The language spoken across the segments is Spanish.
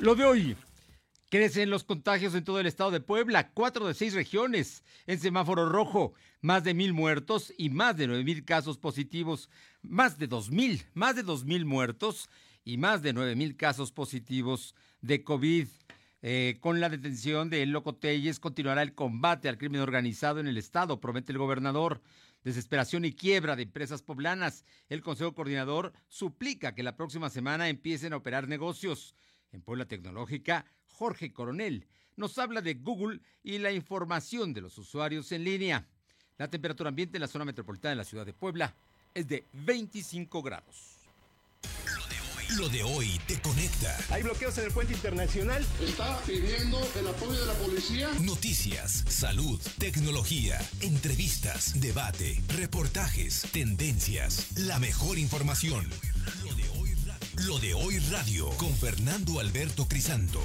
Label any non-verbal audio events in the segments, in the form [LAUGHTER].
Lo de hoy. Crecen los contagios en todo el estado de Puebla, cuatro de seis regiones en semáforo rojo, más de mil muertos y más de nueve mil casos positivos, más de dos mil, más de dos mil muertos y más de nueve mil casos positivos de COVID. Eh, con la detención de Loco Telles continuará el combate al crimen organizado en el estado, promete el gobernador. Desesperación y quiebra de empresas poblanas. El Consejo Coordinador suplica que la próxima semana empiecen a operar negocios. En Puebla Tecnológica, Jorge Coronel nos habla de Google y la información de los usuarios en línea. La temperatura ambiente en la zona metropolitana de la ciudad de Puebla es de 25 grados. Lo de hoy te conecta. Hay bloqueos en el puente internacional. Está pidiendo el apoyo de la policía. Noticias, salud, tecnología, entrevistas, debate, reportajes, tendencias, la mejor información. Lo de hoy radio, con Fernando Alberto Crisanto.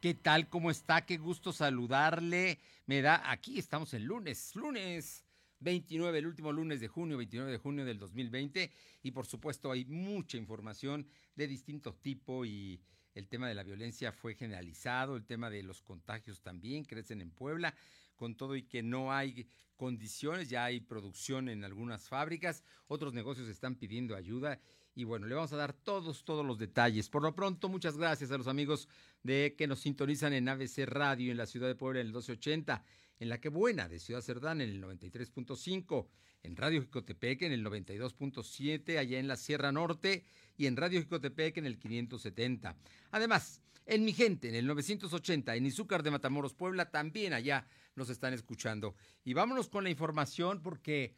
¿Qué tal? ¿Cómo está? Qué gusto saludarle. Me da, aquí estamos el lunes, lunes 29, el último lunes de junio, 29 de junio del 2020. Y por supuesto hay mucha información de distinto tipo y el tema de la violencia fue generalizado, el tema de los contagios también crecen en Puebla, con todo y que no hay condiciones, ya hay producción en algunas fábricas, otros negocios están pidiendo ayuda y bueno, le vamos a dar todos, todos los detalles. Por lo pronto, muchas gracias a los amigos de que nos sintonizan en ABC Radio en la ciudad de Puebla en el 1280 en La Que Buena de Ciudad Cerdán en el 93.5, en Radio Jicotepec en el 92.7, allá en la Sierra Norte, y en Radio Jicotepec en el 570. Además, en Mi Gente, en el 980, en Izúcar de Matamoros, Puebla, también allá nos están escuchando. Y vámonos con la información porque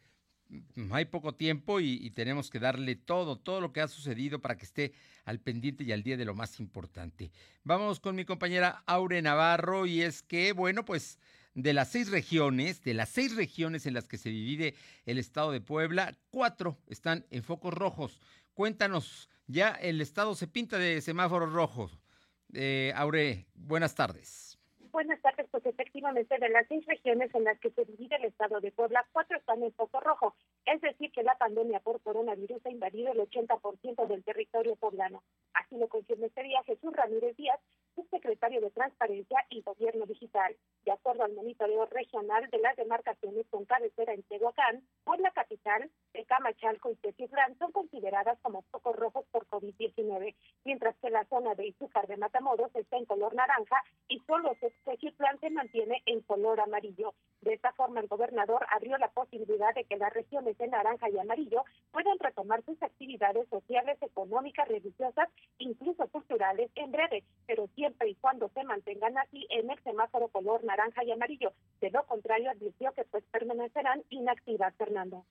hay poco tiempo y, tenemos que darle todo, todo lo que ha sucedido para que esté al pendiente y al día de lo más importante. Vamos con mi compañera Aure Navarro y es que, bueno, pues de las seis regiones, de las seis regiones en las que se divide el estado de Puebla, cuatro están en focos rojos. Cuéntanos, ya el estado se pinta de semáforos rojos. Eh, Aure, buenas tardes. Buenas tardes, pues efectivamente de las seis regiones en las que se divide el estado de Puebla, cuatro están en foco rojo. Es decir, que la pandemia por coronavirus ha invadido el 80% del territorio poblano. Así lo confirma este día Jesús Ramírez Díaz, subsecretario de Transparencia y Gobierno Digital. De acuerdo al monitoreo regional de las demarcaciones con cabecera en Tehuacán, por la capital, Camachalco y Teciutlán son consideradas como focos rojos por COVID-19, mientras que la zona de Izúcar de Matamoros está en color naranja y solo Teciutlán se mantiene en color amarillo. De esta forma, el gobernador abrió la posibilidad de que las regiones de naranja y amarillo puedan retomar sus actividades sociales, económicas, religiosas, incluso culturales en breve, pero siempre y cuando se mantengan así en el semáforo color naranja y amarillo. De lo contrario, advirtió que pues permanecerán inactivas, Fernando.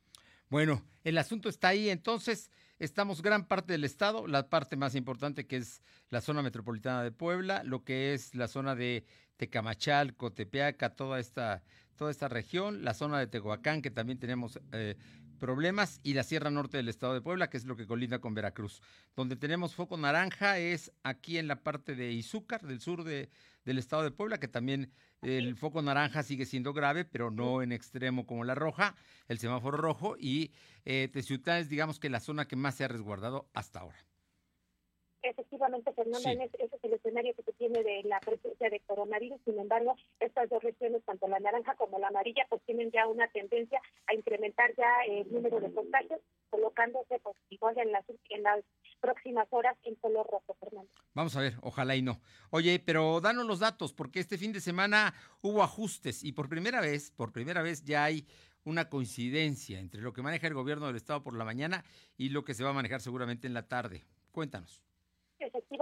Bueno, el asunto está ahí, entonces estamos gran parte del estado, la parte más importante que es la zona metropolitana de Puebla, lo que es la zona de Tecamachalco, Tepeaca, toda esta, toda esta región, la zona de Tehuacán, que también tenemos eh, problemas, y la Sierra Norte del estado de Puebla, que es lo que colinda con Veracruz. Donde tenemos foco naranja es aquí en la parte de Izúcar, del sur de, del estado de Puebla, que también el foco naranja sigue siendo grave, pero no en extremo como la roja, el semáforo rojo, y eh, Teciutlán es, digamos, que la zona que más se ha resguardado hasta ahora. Efectivamente, Fernando, sí. ese es el escenario que se tiene de la presencia de coronavirus. Sin embargo, estas dos regiones, tanto la naranja como la amarilla, pues tienen ya una tendencia a incrementar ya el número de contagios, colocándose pues, igual en las, en las próximas horas en color rojo, Fernando. Vamos a ver, ojalá y no. Oye, pero danos los datos, porque este fin de semana hubo ajustes y por primera vez, por primera vez ya hay una coincidencia entre lo que maneja el gobierno del estado por la mañana y lo que se va a manejar seguramente en la tarde. Cuéntanos.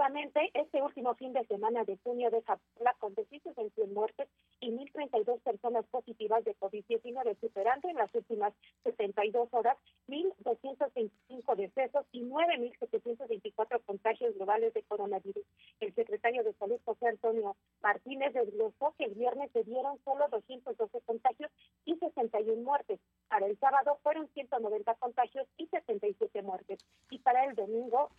Efectivamente, este último fin de semana de junio deja con 221 muertes y 1.032 personas positivas de COVID-19, superando en las últimas 72 horas 1.225 decesos y 9.724 contagios globales de coronavirus. El secretario de Salud, José Antonio Martínez, desglosó que el viernes se dieron solo 212 contagios y 61 muertes. Para el sábado fueron 190 contagios y 77 muertes. Y para el domingo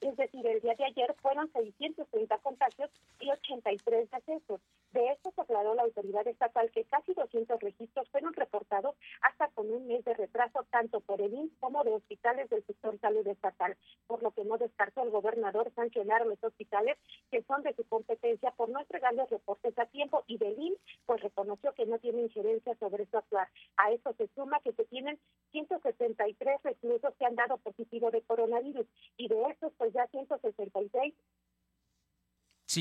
es decir, el día de ayer fueron 630 contagios y 83 decesos. De esto aclaró la autoridad estatal que casi 200 registros fueron reportados hasta con un mes de retraso tanto por el INS como de hospitales del sector salud estatal, por lo que no descartó el gobernador sancionar los hospitales que son de su competencia por no entregarles reportes a tiempo y del IN pues reconoció que no tiene injerencia sobre su actuar. A eso se suma que se tienen 173 reclusos que han dado positivo de coronavirus y de estos pues ya 166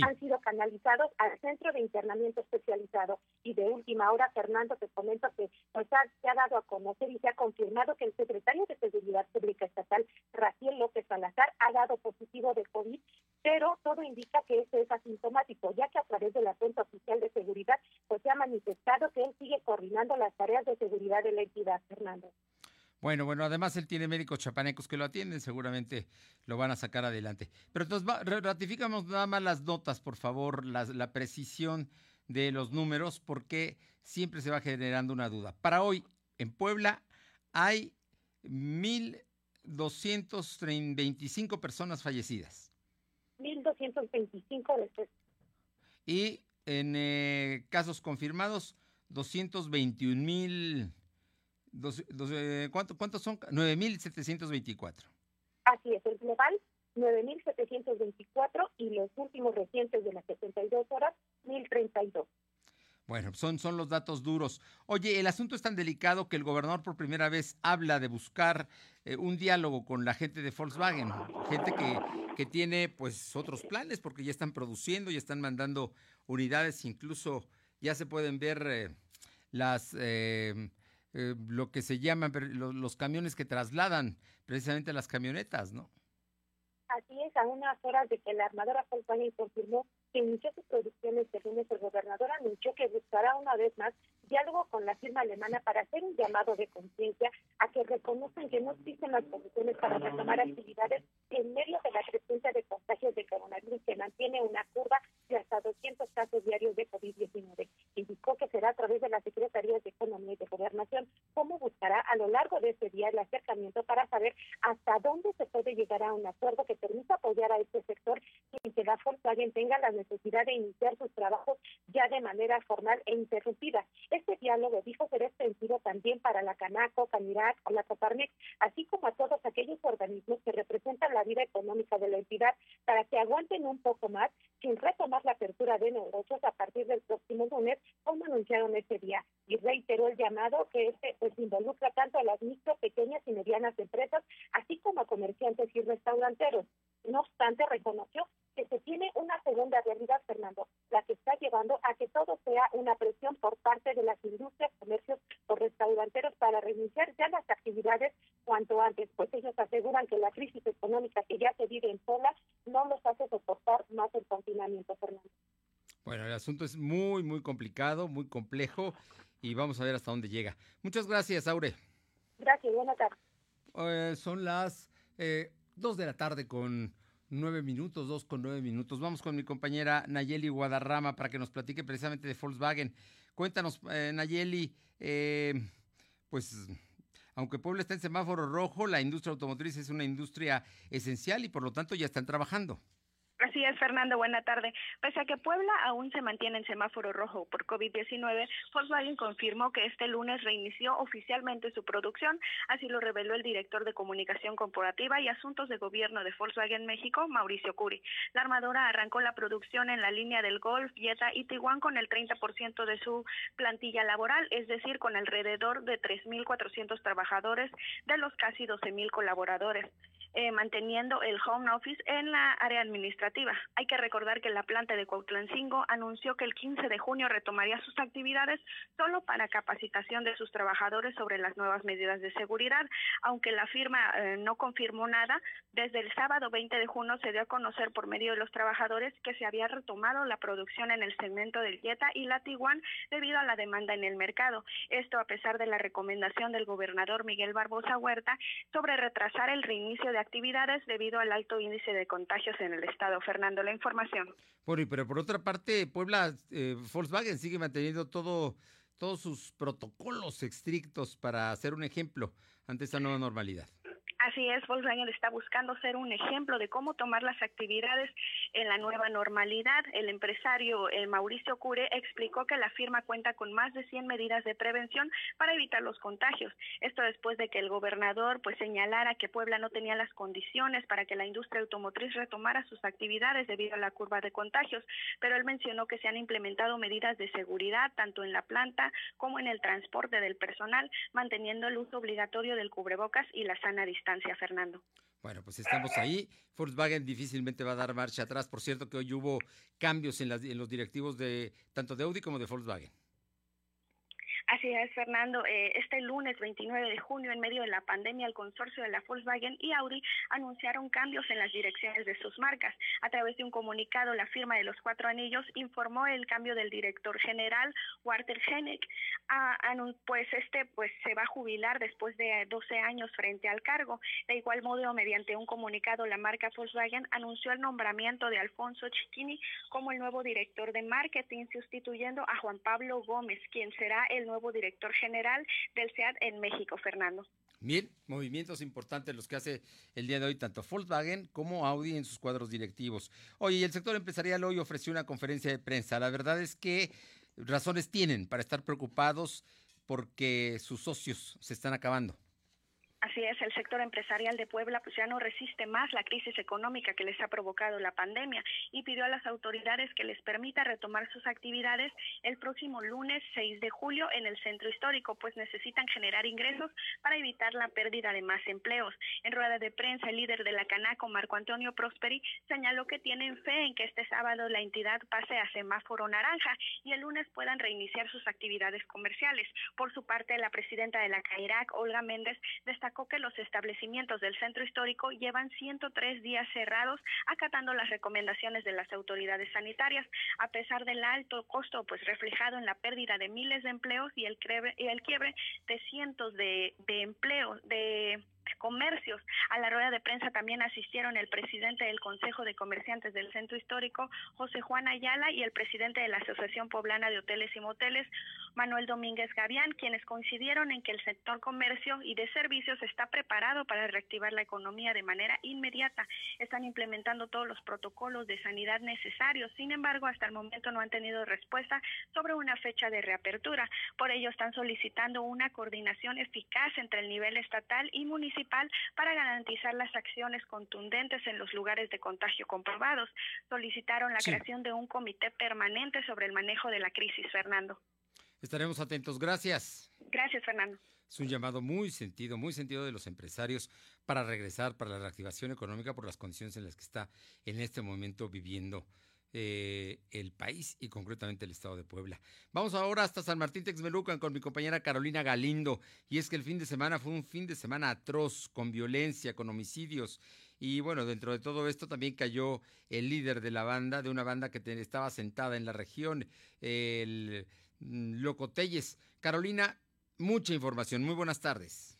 han sido canalizados al centro de internamiento especializado. Y de última hora, Fernando, te comento que pues, se ha dado a conocer y se ha confirmado que el secretario de Seguridad Pública Estatal, Rafael López Salazar, ha dado positivo de COVID, pero todo indica que ese es asintomático, ya que a través de la cuenta oficial de seguridad, pues se ha manifestado que él sigue coordinando las tareas de seguridad de la entidad, Fernando. Bueno, bueno, además él tiene médicos chapanecos que lo atienden, seguramente lo van a sacar adelante. Pero entonces ratificamos nada más las notas, por favor, la precisión de los números, porque siempre se va generando una duda. Para hoy, en Puebla, hay 1.225 personas fallecidas. 1.225 veces. Y en eh, casos confirmados, 221.000 eh, ¿cuánto, ¿Cuántos son? 9.724. Así es, el global 9.724 y los últimos recientes de las 72 horas, 1.032. Bueno, son, son los datos duros. Oye, el asunto es tan delicado que el gobernador por primera vez habla de buscar eh, un diálogo con la gente de Volkswagen, gente que, que, tiene pues otros planes porque ya están produciendo, ya están mandando unidades, incluso ya se pueden ver eh, las eh, lo que se llaman los, camiones que trasladan precisamente las camionetas, ¿no? Así es, a unas horas de que la armadora Volkswagen confirmó que inició sus producciones de lunes, el gobernador anunció que buscará una vez más diálogo con la firma alemana para hacer un llamado de conciencia a que reconozcan que no existen las condiciones para retomar actividades en medio de la creciente de contagios de coronavirus que mantiene una curva de hasta 200 casos diarios de COVID-19. Indicó que será a través de las Secretarías de Economía y de Gobernación cómo buscará a lo largo de este día el acercamiento para saber hasta dónde se puede llegar a un acuerdo que permita apoyar a este sector y que la Volkswagen tenga la necesidad de iniciar sus trabajos ya de manera formal e interrumpida. Este diálogo dijo ser extensivo también para la Canaco, Canirac o la Coparmex, así como a todos aquellos organismos que representan la vida económica de la entidad para que aguanten un poco más sin retomar la apertura de negocios a partir del próximo lunes, como anunciaron este día. Y reiteró el llamado que este pues involucra tanto a las micro, pequeñas y medianas empresas, así como a comerciantes y restauranteros. No obstante, reconoció que se tiene una segunda realidad, Fernando, la que está llevando a que todo sea una presión por parte de las industrias, comercios o restauranteros para reiniciar ya las actividades cuanto antes, pues ellos aseguran que la crisis económica que ya se vive en Sola no los hace soportar más el confinamiento, Fernando. Bueno, el asunto es muy, muy complicado, muy complejo y vamos a ver hasta dónde llega. Muchas gracias, Aure. Gracias, buenas tardes. Eh, son las eh, dos de la tarde con nueve minutos, dos con nueve minutos. Vamos con mi compañera Nayeli Guadarrama para que nos platique precisamente de Volkswagen. Cuéntanos, eh, Nayeli, eh, pues aunque Puebla está en semáforo rojo, la industria automotriz es una industria esencial y por lo tanto ya están trabajando. Así es, Fernando, buena tarde. Pese a que Puebla aún se mantiene en semáforo rojo por COVID-19, Volkswagen confirmó que este lunes reinició oficialmente su producción, así lo reveló el director de Comunicación Corporativa y Asuntos de Gobierno de Volkswagen México, Mauricio Curi. La armadora arrancó la producción en la línea del Golf, Jetta y Tiguan con el 30% de su plantilla laboral, es decir, con alrededor de 3.400 trabajadores de los casi 12.000 colaboradores. Eh, manteniendo el home office en la área administrativa. Hay que recordar que la planta de Cuautlancingo anunció que el 15 de junio retomaría sus actividades solo para capacitación de sus trabajadores sobre las nuevas medidas de seguridad, aunque la firma eh, no confirmó nada. Desde el sábado 20 de junio se dio a conocer por medio de los trabajadores que se había retomado la producción en el segmento del Jetta y la Tiguan debido a la demanda en el mercado. Esto a pesar de la recomendación del gobernador Miguel Barbosa Huerta sobre retrasar el reinicio de actividades debido al alto índice de contagios en el estado. Fernando, la información. Bueno, pero por otra parte, Puebla, eh, Volkswagen sigue manteniendo todo, todos sus protocolos estrictos para hacer un ejemplo ante esta nueva normalidad. Así es, Volkswagen está buscando ser un ejemplo de cómo tomar las actividades en la nueva normalidad. El empresario eh, Mauricio Cure explicó que la firma cuenta con más de 100 medidas de prevención para evitar los contagios. Esto después de que el gobernador pues señalara que Puebla no tenía las condiciones para que la industria automotriz retomara sus actividades debido a la curva de contagios, pero él mencionó que se han implementado medidas de seguridad tanto en la planta como en el transporte del personal, manteniendo el uso obligatorio del cubrebocas y la sana distancia. Fernando. Bueno, pues estamos ahí. Volkswagen difícilmente va a dar marcha atrás. Por cierto que hoy hubo cambios en, en los directivos de tanto de Audi como de Volkswagen. Así es, Fernando. Eh, este lunes 29 de junio, en medio de la pandemia, el consorcio de la Volkswagen y Audi anunciaron cambios en las direcciones de sus marcas. A través de un comunicado, la firma de los cuatro anillos informó el cambio del director general, Walter Hennig. pues este pues se va a jubilar después de 12 años frente al cargo. De igual modo, mediante un comunicado, la marca Volkswagen anunció el nombramiento de Alfonso Chiquini como el nuevo director de marketing, sustituyendo a Juan Pablo Gómez, quien será el nuevo director general del SEAT en México, Fernando. Bien, movimientos importantes los que hace el día de hoy tanto Volkswagen como Audi en sus cuadros directivos. Oye, el sector empresarial hoy ofreció una conferencia de prensa. La verdad es que razones tienen para estar preocupados porque sus socios se están acabando. Así es, el sector empresarial de Puebla pues ya no resiste más la crisis económica que les ha provocado la pandemia y pidió a las autoridades que les permita retomar sus actividades el próximo lunes 6 de julio en el centro histórico, pues necesitan generar ingresos para evitar la pérdida de más empleos. En rueda de prensa, el líder de la Canaco, Marco Antonio Prosperi, señaló que tienen fe en que este sábado la entidad pase a semáforo naranja y el lunes puedan reiniciar sus actividades comerciales. Por su parte, la presidenta de la CAIRAC, Olga Méndez, destacó que los establecimientos del centro histórico llevan 103 días cerrados acatando las recomendaciones de las autoridades sanitarias, a pesar del alto costo pues reflejado en la pérdida de miles de empleos y el, y el quiebre de cientos de, de empleos, de comercios. A la rueda de prensa también asistieron el presidente del Consejo de Comerciantes del Centro Histórico, José Juan Ayala, y el presidente de la Asociación Poblana de Hoteles y Moteles, Manuel Domínguez Gavián, quienes coincidieron en que el sector comercio y de servicios está preparado para reactivar la economía de manera inmediata. Están implementando todos los protocolos de sanidad necesarios. Sin embargo, hasta el momento no han tenido respuesta sobre una fecha de reapertura. Por ello, están solicitando una coordinación eficaz entre el nivel estatal y municipal para garantizar las acciones contundentes en los lugares de contagio comprobados. Solicitaron la creación de un comité permanente sobre el manejo de la crisis, Fernando. Estaremos atentos. Gracias. Gracias, Fernando. Es un llamado muy sentido, muy sentido de los empresarios para regresar, para la reactivación económica por las condiciones en las que está en este momento viviendo eh, el país y concretamente el estado de Puebla. Vamos ahora hasta San Martín Texmelucan con mi compañera Carolina Galindo. Y es que el fin de semana fue un fin de semana atroz, con violencia, con homicidios. Y bueno, dentro de todo esto también cayó el líder de la banda, de una banda que estaba sentada en la región, el mm, Loco Telles. Carolina, mucha información. Muy buenas tardes.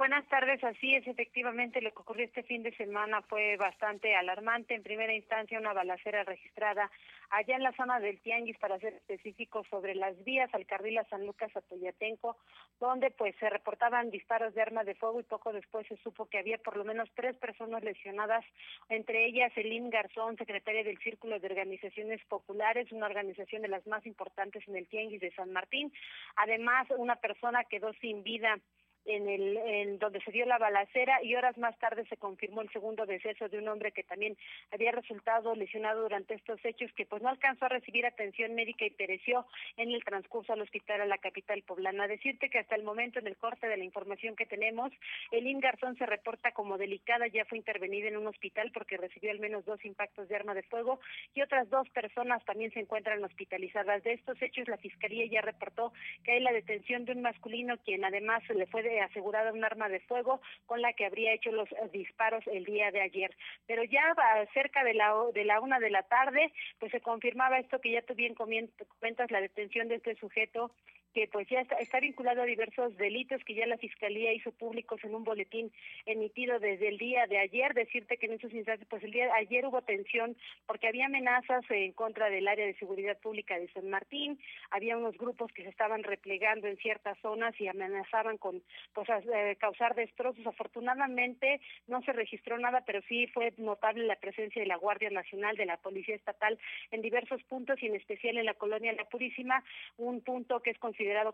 Buenas tardes, así es, efectivamente lo que ocurrió este fin de semana fue bastante alarmante. En primera instancia, una balacera registrada allá en la zona del Tianguis, para ser específico, sobre las vías al carril a San Lucas a Toyatenco, donde pues se reportaban disparos de arma de fuego y poco después se supo que había por lo menos tres personas lesionadas, entre ellas Elín Garzón, secretaria del Círculo de Organizaciones Populares, una organización de las más importantes en el Tianguis de San Martín. Además, una persona quedó sin vida en el en donde se dio la balacera y horas más tarde se confirmó el segundo deceso de un hombre que también había resultado lesionado durante estos hechos que pues no alcanzó a recibir atención médica y pereció en el transcurso al hospital a la capital poblana. Decirte que hasta el momento en el corte de la información que tenemos, el Garzón se reporta como delicada, ya fue intervenida en un hospital porque recibió al menos dos impactos de arma de fuego y otras dos personas también se encuentran hospitalizadas. De estos hechos la fiscalía ya reportó que hay la detención de un masculino quien además le fue de asegurada un arma de fuego con la que habría hecho los eh, disparos el día de ayer. Pero ya cerca de la, de la una de la tarde, pues se confirmaba esto que ya tú bien comentas, la detención de este sujeto que pues ya está, vinculado a diversos delitos que ya la Fiscalía hizo públicos en un boletín emitido desde el día de ayer. Decirte que en esos instantes, pues el día de ayer hubo tensión porque había amenazas en contra del área de seguridad pública de San Martín, había unos grupos que se estaban replegando en ciertas zonas y amenazaban con pues, eh, causar destrozos. Afortunadamente no se registró nada, pero sí fue notable la presencia de la Guardia Nacional, de la Policía Estatal en diversos puntos y en especial en la colonia La Purísima, un punto que es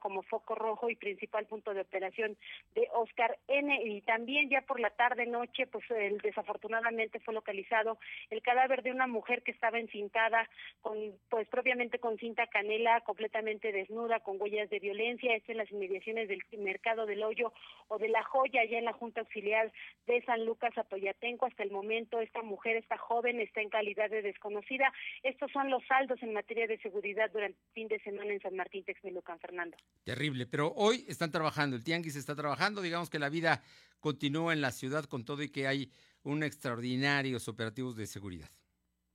como foco rojo y principal punto de operación de Oscar N. Y también ya por la tarde noche, pues el, desafortunadamente fue localizado el cadáver de una mujer que estaba encintada con, pues propiamente con cinta canela, completamente desnuda, con huellas de violencia. Esto en las inmediaciones del mercado del hoyo o de la joya, allá en la Junta Auxiliar de San Lucas Atoyatenco. Hasta el momento, esta mujer, esta joven, está en calidad de desconocida. Estos son los saldos en materia de seguridad durante el fin de semana en San Martín Texmelucan, Terrible, pero hoy están trabajando, el Tianguis está trabajando, digamos que la vida continúa en la ciudad con todo y que hay un extraordinarios operativos de seguridad.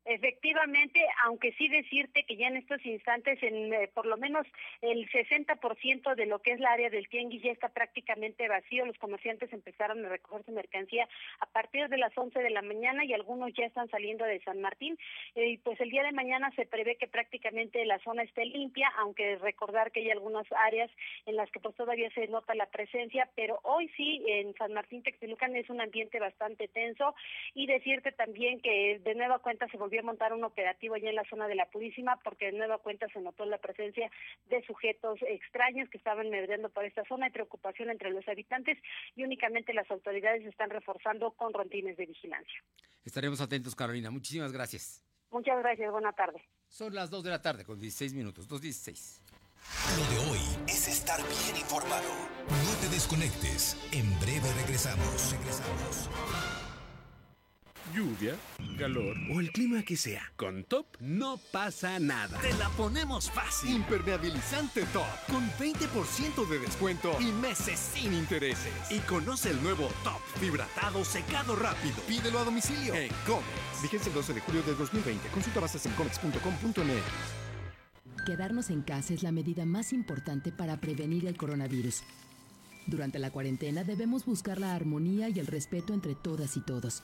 Efectivamente, aunque sí decirte que ya en estos instantes, en eh, por lo menos el 60% de lo que es la área del tianguis ya está prácticamente vacío. Los comerciantes empezaron a recoger su mercancía a partir de las 11 de la mañana y algunos ya están saliendo de San Martín. Eh, y pues el día de mañana se prevé que prácticamente la zona esté limpia, aunque recordar que hay algunas áreas en las que pues todavía se nota la presencia, pero hoy sí en San Martín Textilucan es un ambiente bastante tenso y decirte también que de nueva cuenta se volvió montar un operativo allá en la zona de la Purísima porque de nueva cuenta se notó la presencia de sujetos extraños que estaban medrando por esta zona. Hay preocupación entre los habitantes y únicamente las autoridades están reforzando con rondines de vigilancia. Estaremos atentos, Carolina. Muchísimas gracias. Muchas gracias. Buena tarde. Son las 2 de la tarde con 16 minutos. 2.16. Lo de hoy es estar bien informado. No te desconectes. En breve regresamos. Regresamos lluvia, calor o el clima que sea. Con Top no pasa nada. Te la ponemos fácil. Impermeabilizante Top con 20% de descuento y meses sin intereses. Y conoce el nuevo Top Fibratado Secado Rápido. Pídelo a domicilio en Comex. Vigencia el 12 de julio de 2020. Consulta bases en comex.com.mx. Quedarnos en casa es la medida más importante para prevenir el coronavirus. Durante la cuarentena debemos buscar la armonía y el respeto entre todas y todos.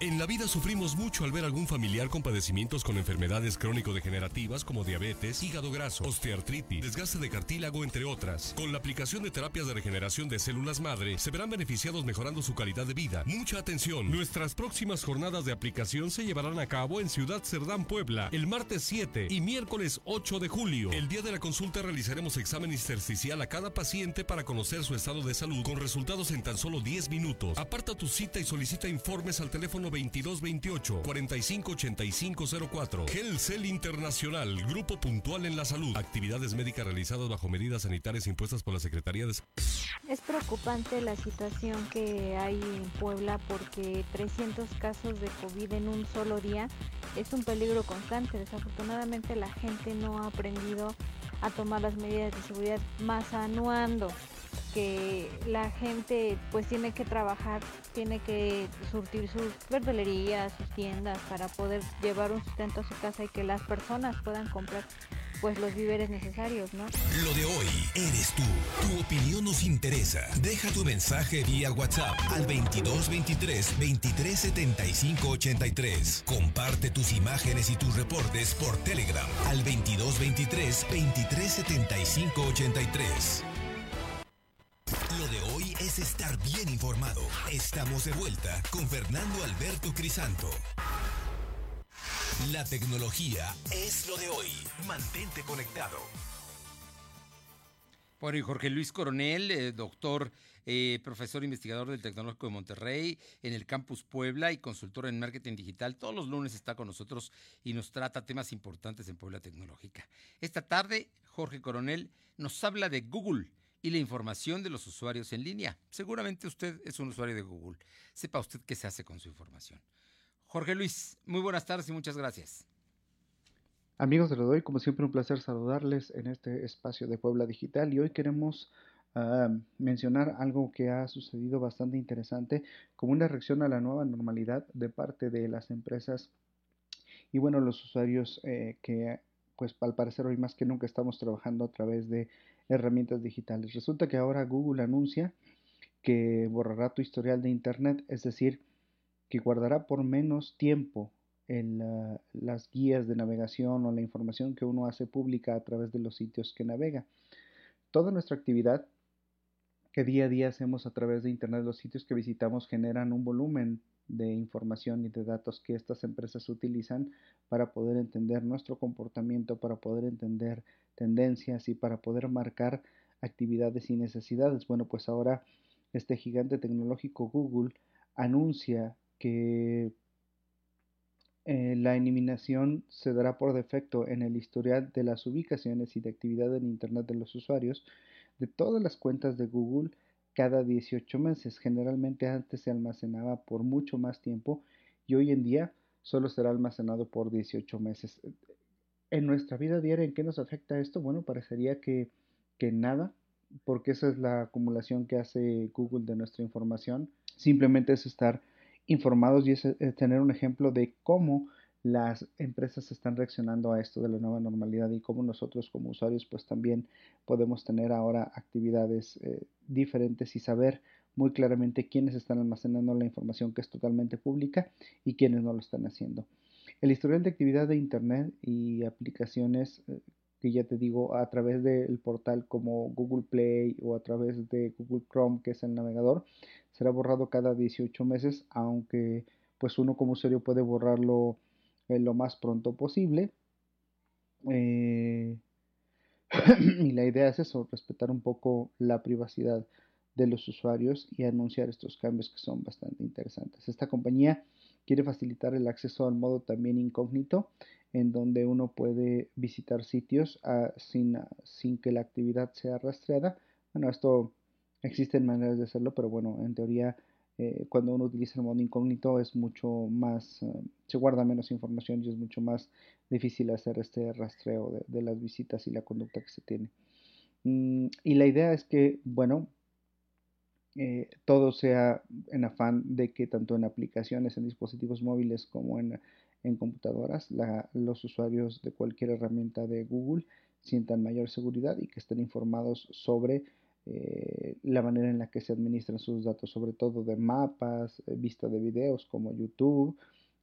En la vida sufrimos mucho al ver algún familiar con padecimientos con enfermedades crónico-degenerativas como diabetes, hígado graso, osteoartritis, desgaste de cartílago, entre otras. Con la aplicación de terapias de regeneración de células madre, se verán beneficiados mejorando su calidad de vida. Mucha atención. Nuestras próximas jornadas de aplicación se llevarán a cabo en Ciudad Cerdán, Puebla, el martes 7 y miércoles 8 de julio. El día de la consulta realizaremos examen intersticial a cada paciente para conocer su estado de salud con resultados en tan solo 10 minutos. Aparta tu cita y solicita informes al teléfono 2228 458504. Cell Internacional, Grupo Puntual en la Salud. Actividades médicas realizadas bajo medidas sanitarias impuestas por la Secretaría de Es preocupante la situación que hay en Puebla porque 300 casos de COVID en un solo día es un peligro constante. Desafortunadamente la gente no ha aprendido a tomar las medidas de seguridad más anuando que la gente pues tiene que trabajar, tiene que surtir sus verdulerías, sus tiendas para poder llevar un sustento a su casa y que las personas puedan comprar pues los víveres necesarios, ¿no? Lo de hoy eres tú. Tu opinión nos interesa. Deja tu mensaje vía WhatsApp al 2223 2375 83. Comparte tus imágenes y tus reportes por Telegram al 2223 2375 83. Es estar bien informado. Estamos de vuelta con Fernando Alberto Crisanto. La tecnología es lo de hoy. Mantente conectado. Bueno, y Jorge Luis Coronel, eh, doctor, eh, profesor investigador del Tecnológico de Monterrey, en el Campus Puebla y consultor en marketing digital, todos los lunes está con nosotros y nos trata temas importantes en Puebla Tecnológica. Esta tarde, Jorge Coronel nos habla de Google y la información de los usuarios en línea. Seguramente usted es un usuario de Google. Sepa usted qué se hace con su información. Jorge Luis, muy buenas tardes y muchas gracias. Amigos de Rodoy, como siempre un placer saludarles en este espacio de Puebla Digital y hoy queremos uh, mencionar algo que ha sucedido bastante interesante como una reacción a la nueva normalidad de parte de las empresas y bueno los usuarios eh, que pues al parecer hoy más que nunca estamos trabajando a través de herramientas digitales. Resulta que ahora Google anuncia que borrará tu historial de internet, es decir, que guardará por menos tiempo en las guías de navegación o la información que uno hace pública a través de los sitios que navega. Toda nuestra actividad que día a día hacemos a través de Internet, los sitios que visitamos generan un volumen de información y de datos que estas empresas utilizan para poder entender nuestro comportamiento, para poder entender tendencias y para poder marcar actividades y necesidades. Bueno, pues ahora este gigante tecnológico Google anuncia que eh, la eliminación se dará por defecto en el historial de las ubicaciones y de actividad en Internet de los usuarios de todas las cuentas de Google cada 18 meses. Generalmente antes se almacenaba por mucho más tiempo y hoy en día solo será almacenado por 18 meses. En nuestra vida diaria, ¿en qué nos afecta esto? Bueno, parecería que, que nada, porque esa es la acumulación que hace Google de nuestra información. Simplemente es estar informados y es, eh, tener un ejemplo de cómo las empresas están reaccionando a esto de la nueva normalidad y cómo nosotros como usuarios pues también podemos tener ahora actividades eh, diferentes y saber muy claramente quiénes están almacenando la información que es totalmente pública y quiénes no lo están haciendo. El historial de actividad de Internet y aplicaciones eh, que ya te digo a través del portal como Google Play o a través de Google Chrome que es el navegador será borrado cada 18 meses, aunque pues uno como usuario puede borrarlo lo más pronto posible. Eh, [CLEARS THROAT] y la idea es eso, respetar un poco la privacidad de los usuarios y anunciar estos cambios que son bastante interesantes. Esta compañía quiere facilitar el acceso al modo también incógnito, en donde uno puede visitar sitios ah, sin, sin que la actividad sea rastreada. Bueno, esto Existen maneras de hacerlo, pero bueno, en teoría eh, cuando uno utiliza el modo incógnito es mucho más, eh, se guarda menos información y es mucho más difícil hacer este rastreo de, las visitas y la conducta que se tiene. Mm, y la idea es que, bueno, eh, todo sea en afán de que tanto en aplicaciones, en dispositivos móviles como en, en computadoras, los usuarios de cualquier herramienta de Google sientan mayor seguridad y que estén informados sobre eh, la manera en la que se administran sus datos, sobre todo de mapas, eh, vista de videos como YouTube,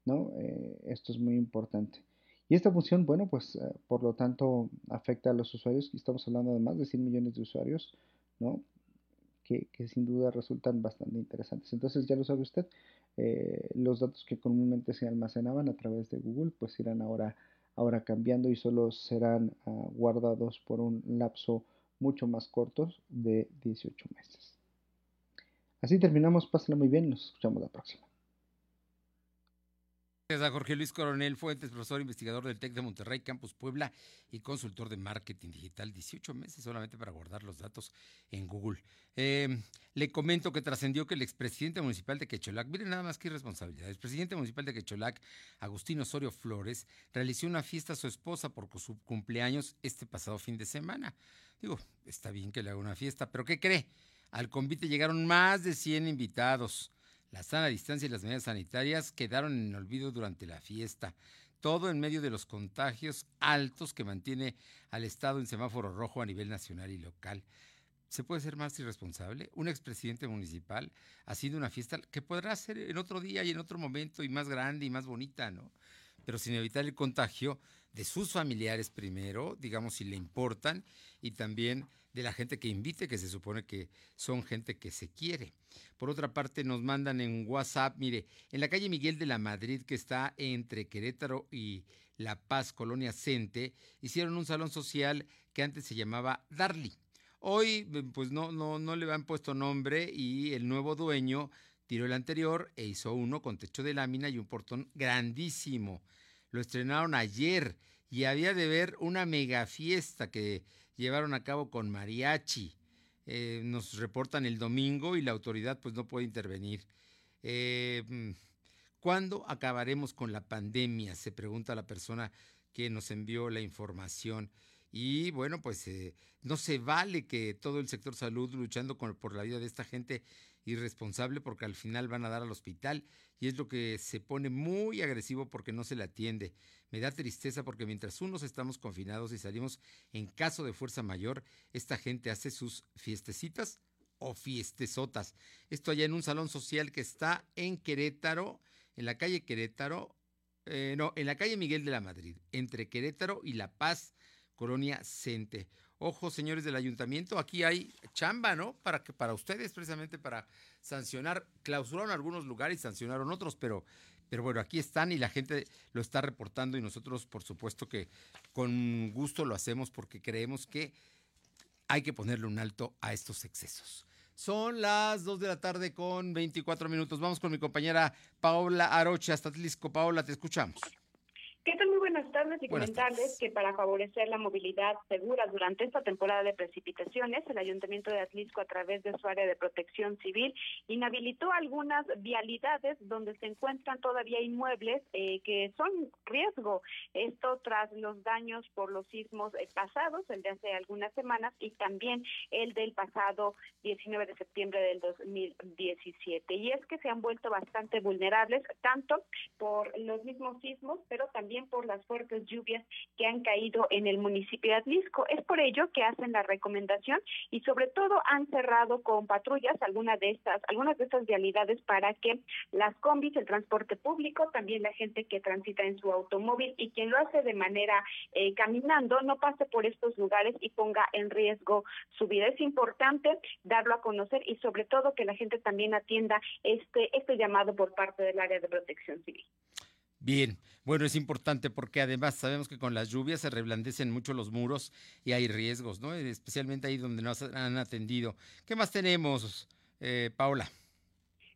¿no? Eh, esto es muy importante. Y esta función, bueno, pues por lo tanto afecta a los usuarios, estamos hablando de más de 100 millones de usuarios, ¿no? Que, que sin duda resultan bastante interesantes. Entonces ya lo sabe usted, los datos que comúnmente se almacenaban a través de Google, pues irán ahora, ahora cambiando y solo serán ah, guardados por un lapso mucho más cortos de 18 meses. Así terminamos, pásenla muy bien, nos escuchamos la próxima. Gracias a Jorge Luis Coronel Fuentes, profesor investigador del TEC de Monterrey, Campus Puebla y consultor de marketing digital. 18 meses solamente para guardar los datos en Google. Eh, le comento que trascendió que el expresidente municipal de Quecholac, miren nada más que irresponsabilidad, el presidente municipal de Quecholac, Agustín Osorio Flores, realizó una fiesta a su esposa por su cumpleaños este pasado fin de semana. Digo, está bien que le haga una fiesta, pero ¿qué cree? Al convite llegaron más de 100 invitados. La sana distancia y las medidas sanitarias quedaron en olvido durante la fiesta. Todo en medio de los contagios altos que mantiene al Estado en semáforo rojo a nivel nacional y local. ¿Se puede ser más irresponsable? Un expresidente municipal haciendo una fiesta que podrá ser en otro día y en otro momento y más grande y más bonita, ¿no? Pero sin evitar el contagio de sus familiares primero, digamos si le importan, y también de la gente que invite, que se supone que son gente que se quiere. Por otra parte, nos mandan en WhatsApp, mire, en la calle Miguel de la Madrid, que está entre Querétaro y La Paz, Colonia Cente, hicieron un salón social que antes se llamaba Darly. Hoy, pues no, no, no le han puesto nombre y el nuevo dueño tiró el anterior e hizo uno con techo de lámina y un portón grandísimo. Lo estrenaron ayer y había de ver una mega fiesta que llevaron a cabo con mariachi. Eh, nos reportan el domingo y la autoridad pues no puede intervenir. Eh, ¿Cuándo acabaremos con la pandemia? Se pregunta la persona que nos envió la información. Y bueno, pues eh, no se vale que todo el sector salud luchando por la vida de esta gente irresponsable porque al final van a dar al hospital y es lo que se pone muy agresivo porque no se le atiende. Me da tristeza porque mientras unos estamos confinados y salimos en caso de fuerza mayor, esta gente hace sus fiestecitas o fiestesotas. Esto allá en un salón social que está en Querétaro, en la calle Querétaro, eh, no, en la calle Miguel de la Madrid, entre Querétaro y La Paz, Colonia Cente. Ojo, señores del ayuntamiento, aquí hay chamba, ¿no? Para que para ustedes, precisamente para sancionar, clausuraron algunos lugares y sancionaron otros, pero, pero bueno, aquí están y la gente lo está reportando y nosotros, por supuesto que con gusto lo hacemos porque creemos que hay que ponerle un alto a estos excesos. Son las 2 de la tarde con 24 minutos. Vamos con mi compañera Paola Aroche hasta Tlisco. Paola, te escuchamos. ¿Qué tal? Muy buenas tardes y comentarles que para favorecer la movilidad segura durante esta temporada de precipitaciones, el Ayuntamiento de Atlisco, a través de su área de protección civil, inhabilitó algunas vialidades donde se encuentran todavía inmuebles eh, que son riesgo. Esto tras los daños por los sismos eh, pasados, el de hace algunas semanas, y también el del pasado 19 de septiembre del 2017. Y es que se han vuelto bastante vulnerables, tanto por los mismos sismos, pero también por las fuertes lluvias que han caído en el municipio de Atlisco. Es por ello que hacen la recomendación y sobre todo han cerrado con patrullas algunas de estas, algunas de estas vialidades para que las combis, el transporte público, también la gente que transita en su automóvil y quien lo hace de manera eh, caminando no pase por estos lugares y ponga en riesgo su vida. Es importante darlo a conocer y sobre todo que la gente también atienda este, este llamado por parte del área de protección civil. Bien, bueno, es importante porque además sabemos que con las lluvias se reblandecen mucho los muros y hay riesgos, ¿no? Especialmente ahí donde no han atendido. ¿Qué más tenemos, eh, Paula?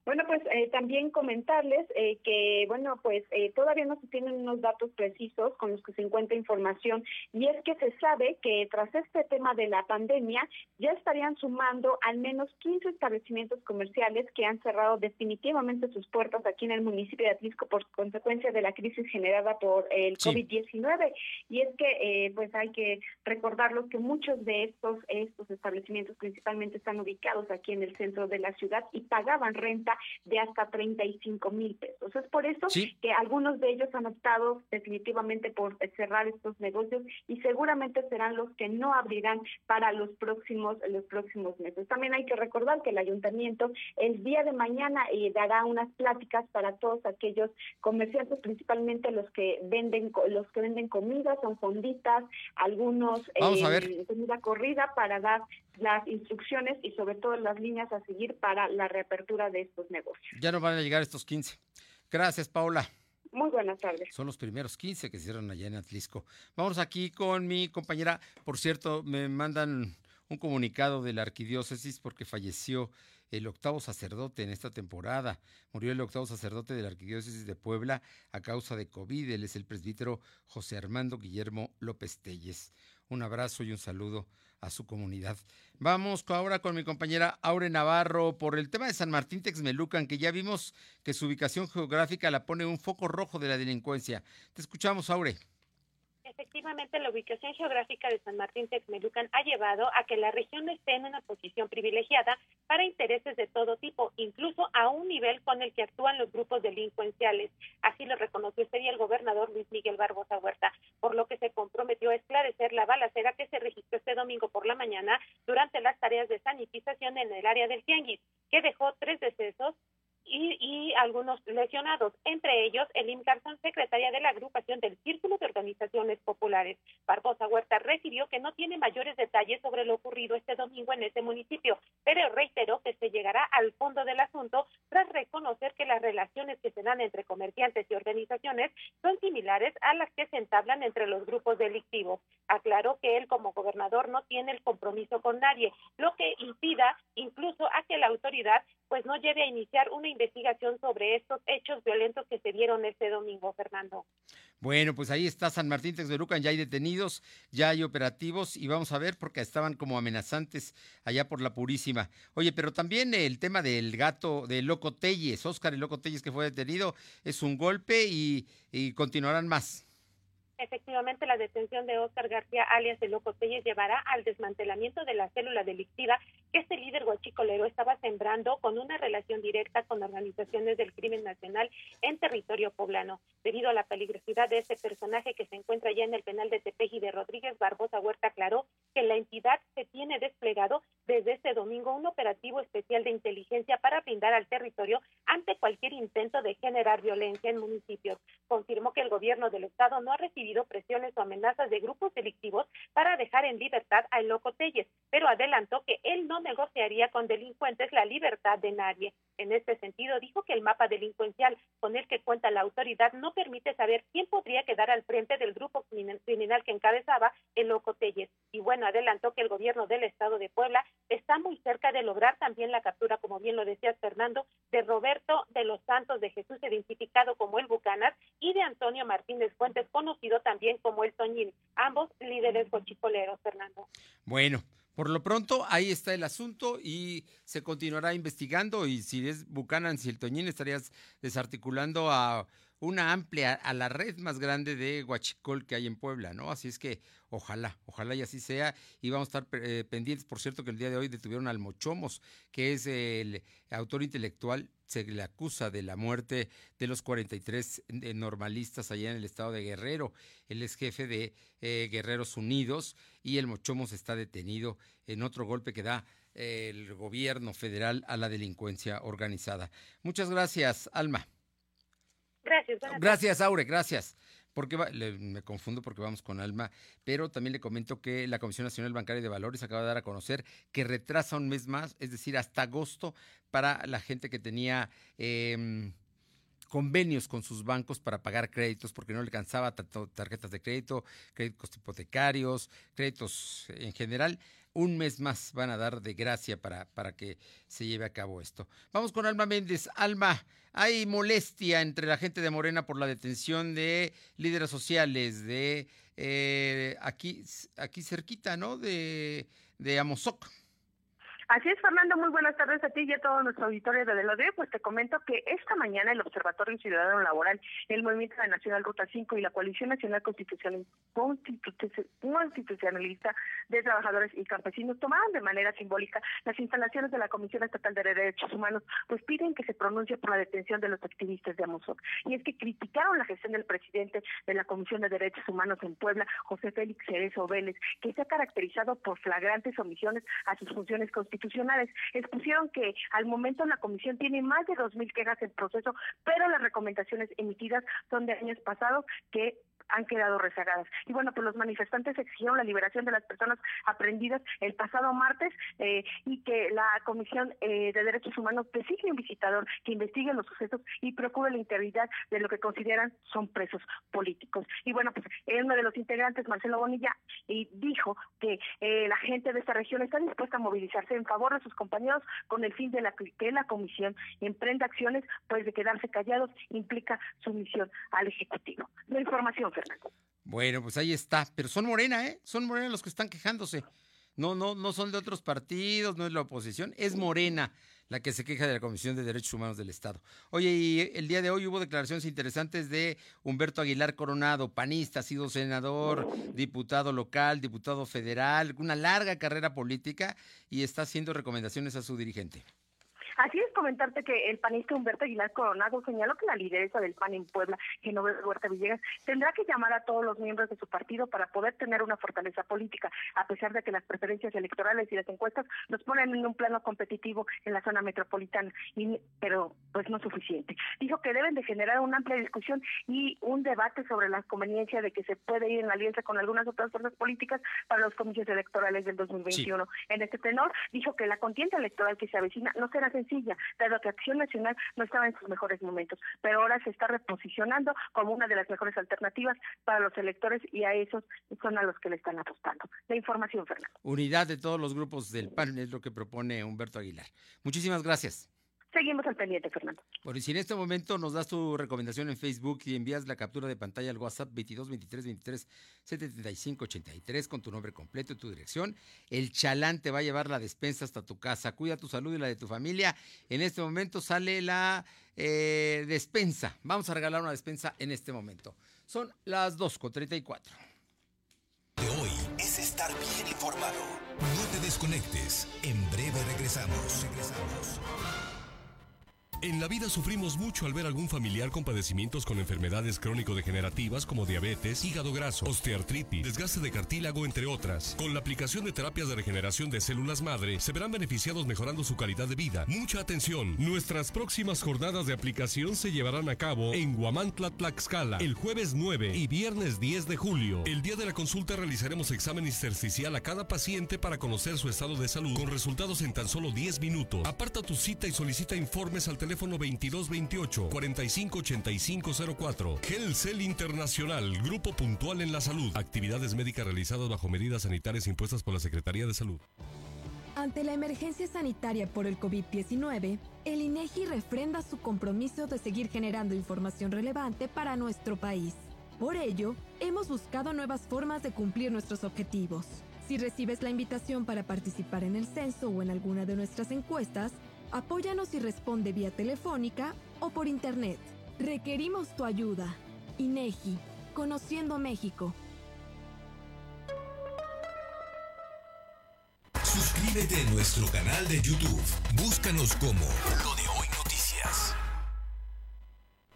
Bueno, pues eh, también comentarles eh, que, bueno, pues eh, todavía no se tienen unos datos precisos con los que se encuentra información. Y es que se sabe que tras este tema de la pandemia ya estarían sumando al menos 15 establecimientos comerciales que han cerrado definitivamente sus puertas aquí en el municipio de Atlisco por consecuencia de la crisis generada por el COVID-19 y es que, pues hay que recordarlo que muchos de estos estos establecimientos principalmente están ubicados aquí en el centro de la ciudad y pagaban renta de hasta 35 mil pesos. Es por eso que algunos de ellos han optado definitivamente por cerrar estos negocios y seguramente serán los que no abrirán para los próximos los próximos meses. También hay que recordar que el ayuntamiento el día de mañana eh, dará unas pláticas para todos aquellos comerciantes, principalmente los que venden los que venden comida, son fonditas, algunos Vamos a ver. Eh, comida corrida para dar las instrucciones y sobre todo las líneas a seguir para la reapertura de estos negocios. Ya no van a llegar estos 15. Gracias, Paula. Muy buenas tardes. Son los primeros 15 que cierran allá en Atlisco. Vamos aquí con mi compañera. Por cierto, me mandan un comunicado de la arquidiócesis porque falleció el octavo sacerdote en esta temporada. Murió el octavo sacerdote de la arquidiócesis de Puebla a causa de COVID. Él es el presbítero José Armando Guillermo López Telles. Un abrazo y un saludo a su comunidad. Vamos ahora con mi compañera Aure Navarro por el tema de San Martín Texmelucan, que ya vimos que su ubicación geográfica la pone un foco rojo de la delincuencia. Te escuchamos, Aure. Efectivamente, la ubicación geográfica de San Martín Texmelucan ha llevado a que la región esté en una posición privilegiada para intereses de todo tipo, incluso a un nivel con el que actúan los grupos delincuenciales. Así lo reconoció este día el gobernador Luis Miguel Barbosa Huerta, por lo que se comprometió a esclarecer la balacera que se registró este domingo por la mañana durante las tareas de sanitización en el área del Tianguis, que dejó tres decesos y, algunos lesionados, entre ellos el Garzón, secretaria de la agrupación del Círculo de Organizaciones Populares. Barbosa Huerta refirió que no tiene mayores detalles sobre lo ocurrido este domingo en ese municipio, pero reiteró que se llegará al fondo del asunto tras reconocer que las relaciones que se dan entre comerciantes y organizaciones son similares a las que se entablan entre los grupos delictivos. Aclaró que él como gobernador no tiene el compromiso con nadie, lo que impida incluso a que la autoridad pues no lleve a iniciar una investigación sobre estos hechos violentos que se dieron este domingo, Fernando. Bueno, pues ahí está San Martín Texmelucan, ya hay detenidos, ya hay operativos y vamos a ver porque estaban como amenazantes allá por la Purísima. Oye, pero también el tema del gato de Loco Telles, Óscar el Loco Telles que fue detenido, es un golpe y, y continuarán más. Efectivamente, la detención de Óscar García, alias de Loco Telles, llevará al desmantelamiento de la célula delictiva que este líder guachicolero estaba sembrando con una relación directa con organizaciones del crimen nacional en territorio poblano. Debido a la peligrosidad de este personaje que se encuentra ya en el penal de Tepeji de Rodríguez Barbosa Huerta aclaró que la entidad se tiene desplegado desde este domingo un operativo especial de inteligencia para brindar al territorio ante cualquier intento de generar violencia en municipios. Confirmó que el gobierno del estado no ha recibido presiones o amenazas de grupos delictivos para dejar en libertad a Loco Telles, pero adelantó que él no negociaría con delincuentes la libertad de nadie. En este sentido, dijo que el mapa delincuencial con el que cuenta la autoridad no permite saber quién podría quedar al frente del grupo criminal que encabezaba el Loco Telles. Y bueno, adelantó que el gobierno del estado de Puebla está muy cerca de lograr también la captura, como bien lo decías Fernando, de Roberto de los Santos de Jesús, identificado como el Bucanas, Antonio Martínez Fuentes, conocido también como el Toñín, ambos líderes cochicoleros, Fernando. Bueno, por lo pronto ahí está el asunto y se continuará investigando y si es Bucanan, si el Toñín estarías desarticulando a una amplia, a la red más grande de Huachicol que hay en Puebla, ¿no? Así es que ojalá, ojalá y así sea. Y vamos a estar eh, pendientes, por cierto, que el día de hoy detuvieron al Mochomos, que es el autor intelectual, se le acusa de la muerte de los 43 eh, normalistas allá en el estado de Guerrero. Él es jefe de eh, Guerreros Unidos y el Mochomos está detenido en otro golpe que da el gobierno federal a la delincuencia organizada. Muchas gracias, Alma. Gracias. Gracias, Aure, gracias. Porque me confundo porque vamos con Alma, pero también le comento que la Comisión Nacional Bancaria de Valores acaba de dar a conocer que retrasa un mes más, es decir, hasta agosto, para la gente que tenía em, convenios con sus bancos para pagar créditos porque no le alcanzaba tarjetas de crédito, créditos hipotecarios, créditos en general. Un mes más van a dar de gracia para, para que se lleve a cabo esto. Vamos con Alma Méndez. Alma, hay molestia entre la gente de Morena por la detención de líderes sociales de eh, aquí, aquí cerquita, ¿no? De, de Amozoc. Así es, Fernando, muy buenas tardes a ti y a todo nuestro auditorio de Delodeo. Pues te comento que esta mañana el Observatorio Ciudadano Laboral, el Movimiento de Nacional Ruta 5 y la Coalición Nacional Constitucionalista de Trabajadores y Campesinos tomaron de manera simbólica las instalaciones de la Comisión Estatal de Derechos Humanos, pues piden que se pronuncie por la detención de los activistas de Amozoc. Y es que criticaron la gestión del presidente de la Comisión de Derechos Humanos en Puebla, José Félix Cerezo Vélez, que se ha caracterizado por flagrantes omisiones a sus funciones constitucionales constitucionales. Expusieron que al momento la comisión tiene más de 2.000 quejas en proceso, pero las recomendaciones emitidas son de años pasados que han quedado rezagadas. Y bueno, pues los manifestantes exigieron la liberación de las personas aprendidas el pasado martes eh, y que la Comisión eh, de Derechos Humanos designe un visitador que investigue los sucesos y procure la integridad de lo que consideran son presos políticos. Y bueno, pues uno de los integrantes, Marcelo Bonilla, y dijo que eh, la gente de esta región está dispuesta a movilizarse en favor de sus compañeros con el fin de la, que la comisión emprenda acciones, pues de quedarse callados implica sumisión al Ejecutivo. La información, Fernando. Bueno, pues ahí está. Pero son Morena, ¿eh? Son Morena los que están quejándose. No, no, no son de otros partidos, no es la oposición, es Morena la que se queja de la Comisión de Derechos Humanos del Estado. Oye, y el día de hoy hubo declaraciones interesantes de Humberto Aguilar Coronado, panista, ha sido senador, diputado local, diputado federal, una larga carrera política y está haciendo recomendaciones a su dirigente. Así es comentarte que el panista Humberto Aguilar Coronado señaló que la lideresa del PAN en Puebla, Genoveva Huerta Villegas, tendrá que llamar a todos los miembros de su partido para poder tener una fortaleza política, a pesar de que las preferencias electorales y las encuestas los ponen en un plano competitivo en la zona metropolitana, pero pues no suficiente. Dijo que deben de generar una amplia discusión y un debate sobre la conveniencia de que se puede ir en alianza con algunas otras fuerzas políticas para los comicios electorales del 2021. En este tenor, dijo que la contienda electoral que se avecina no será sencilla sencilla, dado que Acción Nacional no estaba en sus mejores momentos, pero ahora se está reposicionando como una de las mejores alternativas para los electores y a esos son a los que le están apostando. La información, Fernando. Unidad de todos los grupos del PAN es lo que propone Humberto Aguilar. Muchísimas gracias. Seguimos al pendiente, Fernando. Bueno, y si en este momento nos das tu recomendación en Facebook y envías la captura de pantalla al WhatsApp 22 23 23 75 83 con tu nombre completo y tu dirección, el chalán te va a llevar la despensa hasta tu casa. Cuida tu salud y la de tu familia. En este momento sale la eh, despensa. Vamos a regalar una despensa en este momento. Son las 2 con 34. De hoy es estar bien informado. No te desconectes. En breve regresamos. Regresamos. En la vida sufrimos mucho al ver algún familiar con padecimientos con enfermedades crónico-degenerativas como diabetes, hígado graso, osteoartritis, desgaste de cartílago, entre otras. Con la aplicación de terapias de regeneración de células madre, se verán beneficiados mejorando su calidad de vida. Mucha atención, nuestras próximas jornadas de aplicación se llevarán a cabo en Guamantla, Tlaxcala, el jueves 9 y viernes 10 de julio. El día de la consulta realizaremos examen intersticial a cada paciente para conocer su estado de salud con resultados en tan solo 10 minutos. Aparta tu cita y solicita informes al teléfono teléfono 2228 458504. Gelcel Internacional, Grupo Puntual en la Salud. Actividades médicas realizadas bajo medidas sanitarias impuestas por la Secretaría de Salud. Ante la emergencia sanitaria por el COVID-19, el INEGI refrenda su compromiso de seguir generando información relevante para nuestro país. Por ello, hemos buscado nuevas formas de cumplir nuestros objetivos. Si recibes la invitación para participar en el censo o en alguna de nuestras encuestas, Apóyanos y responde vía telefónica o por internet. Requerimos tu ayuda. INEGI, Conociendo México. Suscríbete a nuestro canal de YouTube. Búscanos como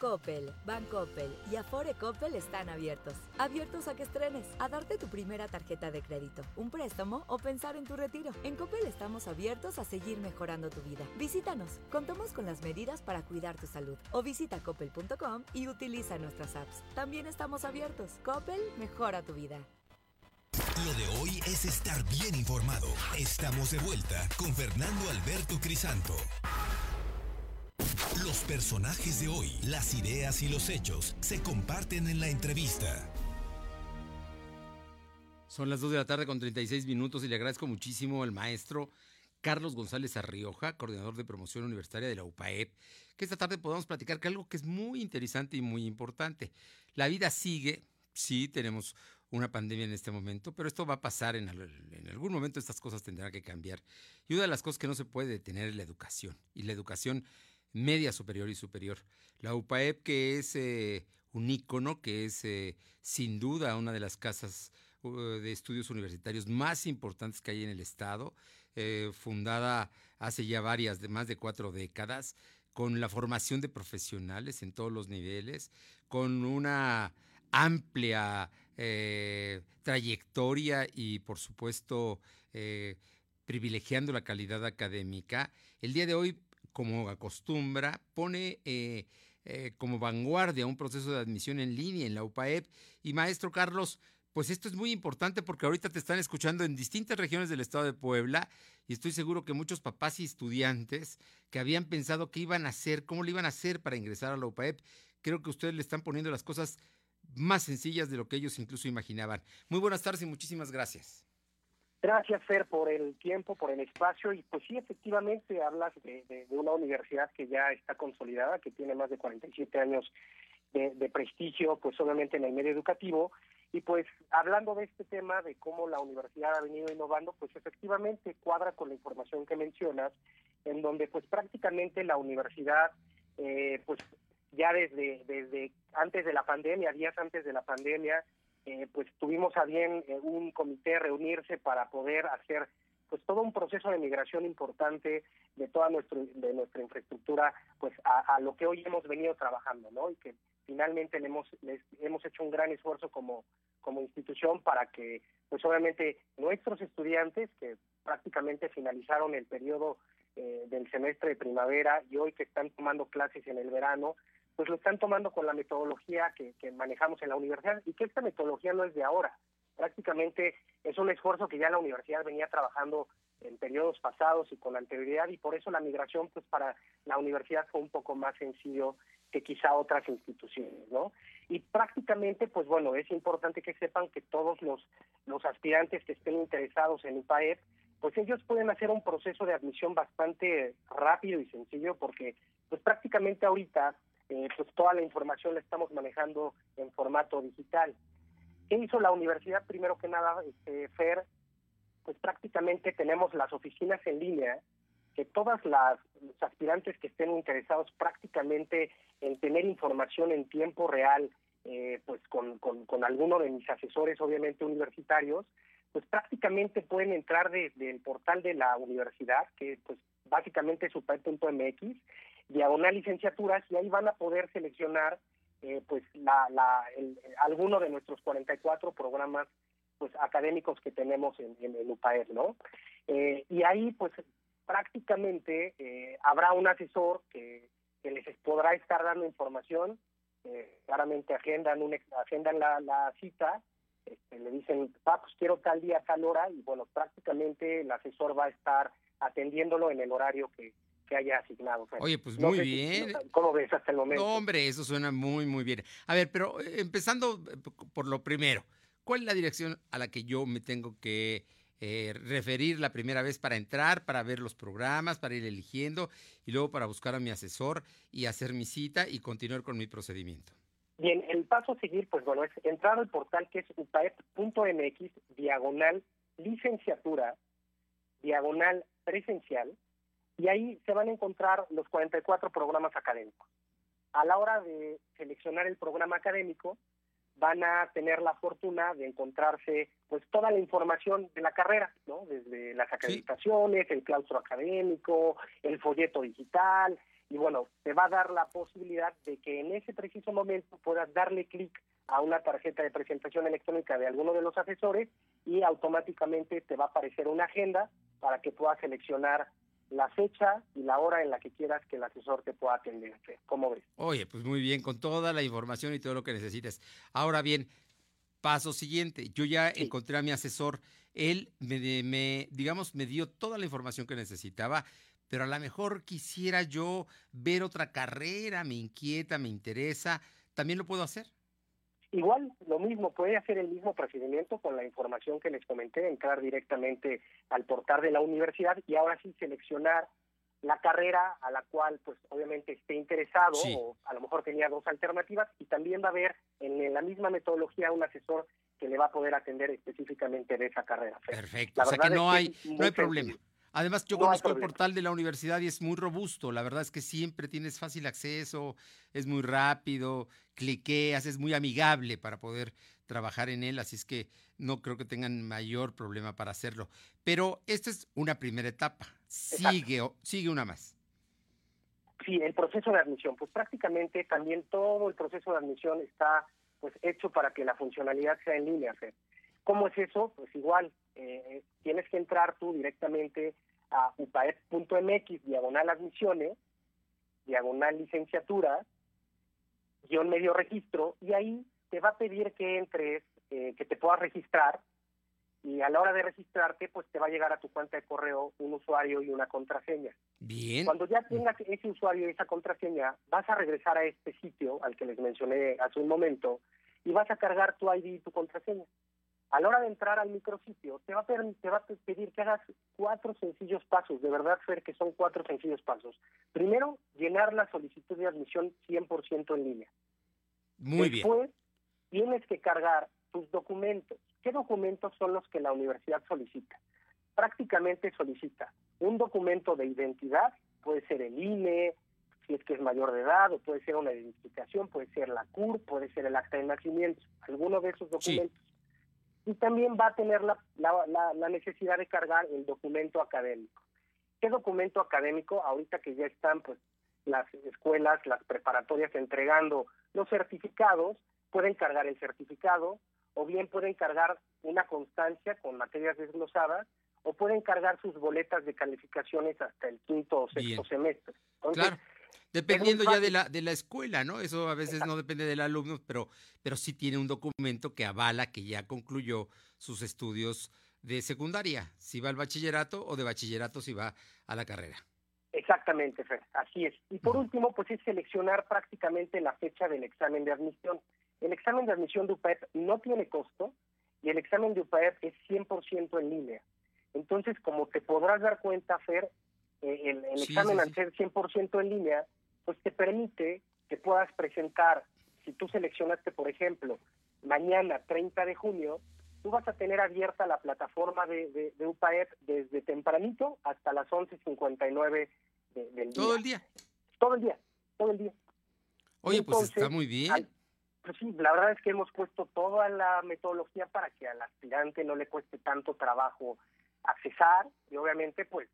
Coppel, Bancoppel y Afore Coppel están abiertos. Abiertos a que estrenes, a darte tu primera tarjeta de crédito, un préstamo o pensar en tu retiro. En Coppel estamos abiertos a seguir mejorando tu vida. Visítanos, contamos con las medidas para cuidar tu salud. O visita coppel.com y utiliza nuestras apps. También estamos abiertos. Coppel mejora tu vida. Lo de hoy es estar bien informado. Estamos de vuelta con Fernando Alberto Crisanto. Los personajes de hoy, las ideas y los hechos se comparten en la entrevista. Son las 2 de la tarde con 36 minutos y le agradezco muchísimo al maestro Carlos González Arrioja, coordinador de promoción universitaria de la UPAEP, que esta tarde podamos platicar que algo que es muy interesante y muy importante. La vida sigue, sí, tenemos una pandemia en este momento, pero esto va a pasar en, en, algún momento, estas cosas tendrán que cambiar. Y una de las cosas que no se puede detener es la educación. Y la educación media superior y superior. La UPAEP, que es eh, un ícono, que es eh, sin duda una de las casas uh, de estudios universitarios más importantes que hay en el Estado, eh, fundada hace ya varias, de más de cuatro décadas, con la formación de profesionales en todos los niveles, con una amplia trayectoria y, por supuesto, privilegiando la calidad académica. El día de hoy como acostumbra, pone eh, eh, como vanguardia un proceso de admisión en línea en la UPAEP. Y maestro Carlos, pues esto es muy importante porque ahorita te están escuchando en distintas regiones del estado de Puebla y estoy seguro que muchos papás y estudiantes que habían pensado qué iban a hacer, cómo lo iban a hacer para ingresar a la UPAEP, creo que ustedes le están poniendo las cosas más sencillas de lo que ellos incluso imaginaban. Muy buenas tardes y muchísimas gracias. Gracias, Fer, por el tiempo, por el espacio. Y pues sí, efectivamente, hablas de, una universidad que ya está consolidada, que tiene más de 47 años de, de, prestigio, pues obviamente en el medio educativo. Y pues hablando de este tema, de cómo la universidad ha venido innovando, pues efectivamente cuadra con la información que mencionas, en donde pues prácticamente la universidad, eh, pues ya desde, desde antes de la pandemia, días antes de la pandemia, eh, pues tuvimos a bien eh, un comité reunirse para poder hacer pues todo un proceso de migración importante de toda nuestra, de nuestra infraestructura pues a, lo que hoy hemos venido trabajando, ¿no? Y que finalmente le hemos, hemos hecho un gran esfuerzo como, como institución para que pues obviamente nuestros estudiantes que prácticamente finalizaron el periodo eh, del semestre de primavera y hoy que están tomando clases en el verano, pues lo están tomando con la metodología que, que manejamos en la universidad y que esta metodología no es de ahora, prácticamente es un esfuerzo que ya la universidad venía trabajando en periodos pasados y con anterioridad y por eso la migración pues para la universidad fue un poco más sencillo que quizá otras instituciones, ¿no? Y prácticamente pues bueno, es importante que sepan que todos los los aspirantes que estén interesados en UPAEP pues ellos pueden hacer un proceso de admisión bastante rápido y sencillo porque pues prácticamente ahorita eh, pues toda la información la estamos manejando en formato digital. ¿Qué hizo la universidad? Primero que nada, este, FER, pues prácticamente tenemos las oficinas en línea, que todas las los aspirantes que estén interesados prácticamente en tener información en tiempo real, eh, pues con, con, alguno de mis asesores, obviamente universitarios, pues prácticamente pueden entrar desde el portal de la universidad, que pues básicamente es supay.mx, diagonal licenciaturas, y ahí van a poder seleccionar eh, pues la, la, alguno de nuestros 44 programas pues académicos que tenemos en, en, UPAER, ¿no? Eh, y ahí pues prácticamente eh, habrá un asesor que, les podrá estar dando información, claramente agendan, un, agendan la, la cita, este, le dicen, ah, pues quiero tal día, tal hora, y bueno, prácticamente el asesor va a estar atendiéndolo en el horario que, que haya asignado. Oye, pues muy bien. ¿Cómo ves hasta el momento? No, hombre, eso suena muy, muy bien. A ver, pero eh, empezando eh, por lo primero, ¿cuál es la dirección a la que yo me tengo que eh, referir la primera vez para entrar, para ver los programas, para ir eligiendo y luego para buscar a mi asesor y hacer mi cita y continuar con mi procedimiento? Bien, el paso a seguir, pues bueno, es entrar al portal que es upaep.mx, diagonal licenciatura, diagonal presencial, y ahí se van a encontrar los 44 programas académicos. A la hora de seleccionar el programa académico, van a tener la fortuna de encontrarse pues toda la información de la carrera, ¿no? Desde las acreditaciones, el claustro académico, el folleto digital, y bueno, te va a dar la posibilidad de que en ese preciso momento puedas darle clic a una tarjeta de presentación electrónica de alguno de los asesores y automáticamente te va a aparecer una agenda para que puedas seleccionar la fecha y la hora en la que quieras que el asesor te pueda atender. ¿Cómo ves? Oye, pues muy bien, con toda la información y todo lo que necesites. Ahora bien, paso siguiente. Yo ya encontré a mi asesor. Él me, me, digamos, me dio toda la información que necesitaba, pero a lo mejor quisiera yo ver otra carrera, me inquieta, me interesa. ¿También lo puedo hacer? Igual, lo mismo, puede hacer el mismo procedimiento con la información que les comenté, entrar directamente al portal de la universidad y ahora sí seleccionar la carrera a la cual pues obviamente esté interesado o a lo mejor tenía dos alternativas y también va a haber en la misma metodología un asesor que le va a poder atender específicamente de esa carrera. Perfecto, o sea que no hay, no hay problema. Además, yo conozco el portal de la universidad y es muy robusto. La verdad es que siempre tienes fácil acceso, es muy rápido, cliqueas, es muy amigable para poder trabajar en él, así es que no creo que tengan mayor problema para hacerlo. Pero esta es una primera etapa. Sigue, sigue una más. Sí, el proceso de admisión. Pues prácticamente también todo el proceso de admisión está pues hecho para que la funcionalidad sea en línea. ¿Cómo es eso? Pues igual, eh, tienes que entrar tú directamente a upaep.mx, diagonal admisiones, diagonal licenciatura, guion medio registro, y ahí te va a pedir que entres, eh, que te puedas registrar, y a la hora de registrarte, pues te va a llegar a tu cuenta de correo un usuario y una contraseña. Bien. Cuando ya tengas ese usuario y esa contraseña, vas a regresar a este sitio al que les mencioné hace un momento y vas a cargar tu ID y tu contraseña a la hora de entrar al micrositio, te va, a pedir, te va a pedir que hagas cuatro sencillos pasos, de verdad, Fer, que son cuatro sencillos pasos. Primero, llenar la solicitud de admisión 100% en línea. Muy Después, tienes que cargar tus documentos. ¿Qué documentos son los que la universidad solicita? Prácticamente solicita un documento de identidad, puede ser el INE, si es que es mayor de edad, o puede ser una identificación, puede ser la CUR, puede ser el acta de nacimiento, alguno de esos documentos. Y también va a tener la, la, necesidad de cargar el documento académico. ¿Qué documento académico? Ahorita que ya están pues las escuelas, las preparatorias entregando los certificados, pueden cargar el certificado o bien pueden cargar una constancia con materias desglosadas o pueden cargar sus boletas de calificaciones hasta el quinto o sexto semestre. claro. Dependiendo ya de la, de la escuela, ¿no? Eso a veces no depende del alumno, pero, pero sí tiene un documento que avala que ya concluyó sus estudios de secundaria, si va al bachillerato o de bachillerato si va a la carrera. Exactamente, Fer, así es. Y por último, pues es seleccionar prácticamente la fecha del examen de admisión. El examen de admisión de UPAEP no tiene costo y el examen de UPAEP es 100% en línea. Entonces, como te podrás dar cuenta, Fer, eh, el, examen al ser 100% en línea, pues te permite que puedas presentar, si tú seleccionaste, por ejemplo, mañana 30 de junio, tú vas a tener abierta la plataforma de, de, UPAEP desde tempranito hasta las 11.59 del día. ¿Todo el día? Todo el día, todo el día. Oye, pues está muy bien. pues sí, la verdad es que hemos puesto toda la metodología para que al aspirante no le cueste tanto trabajo accesar y obviamente pues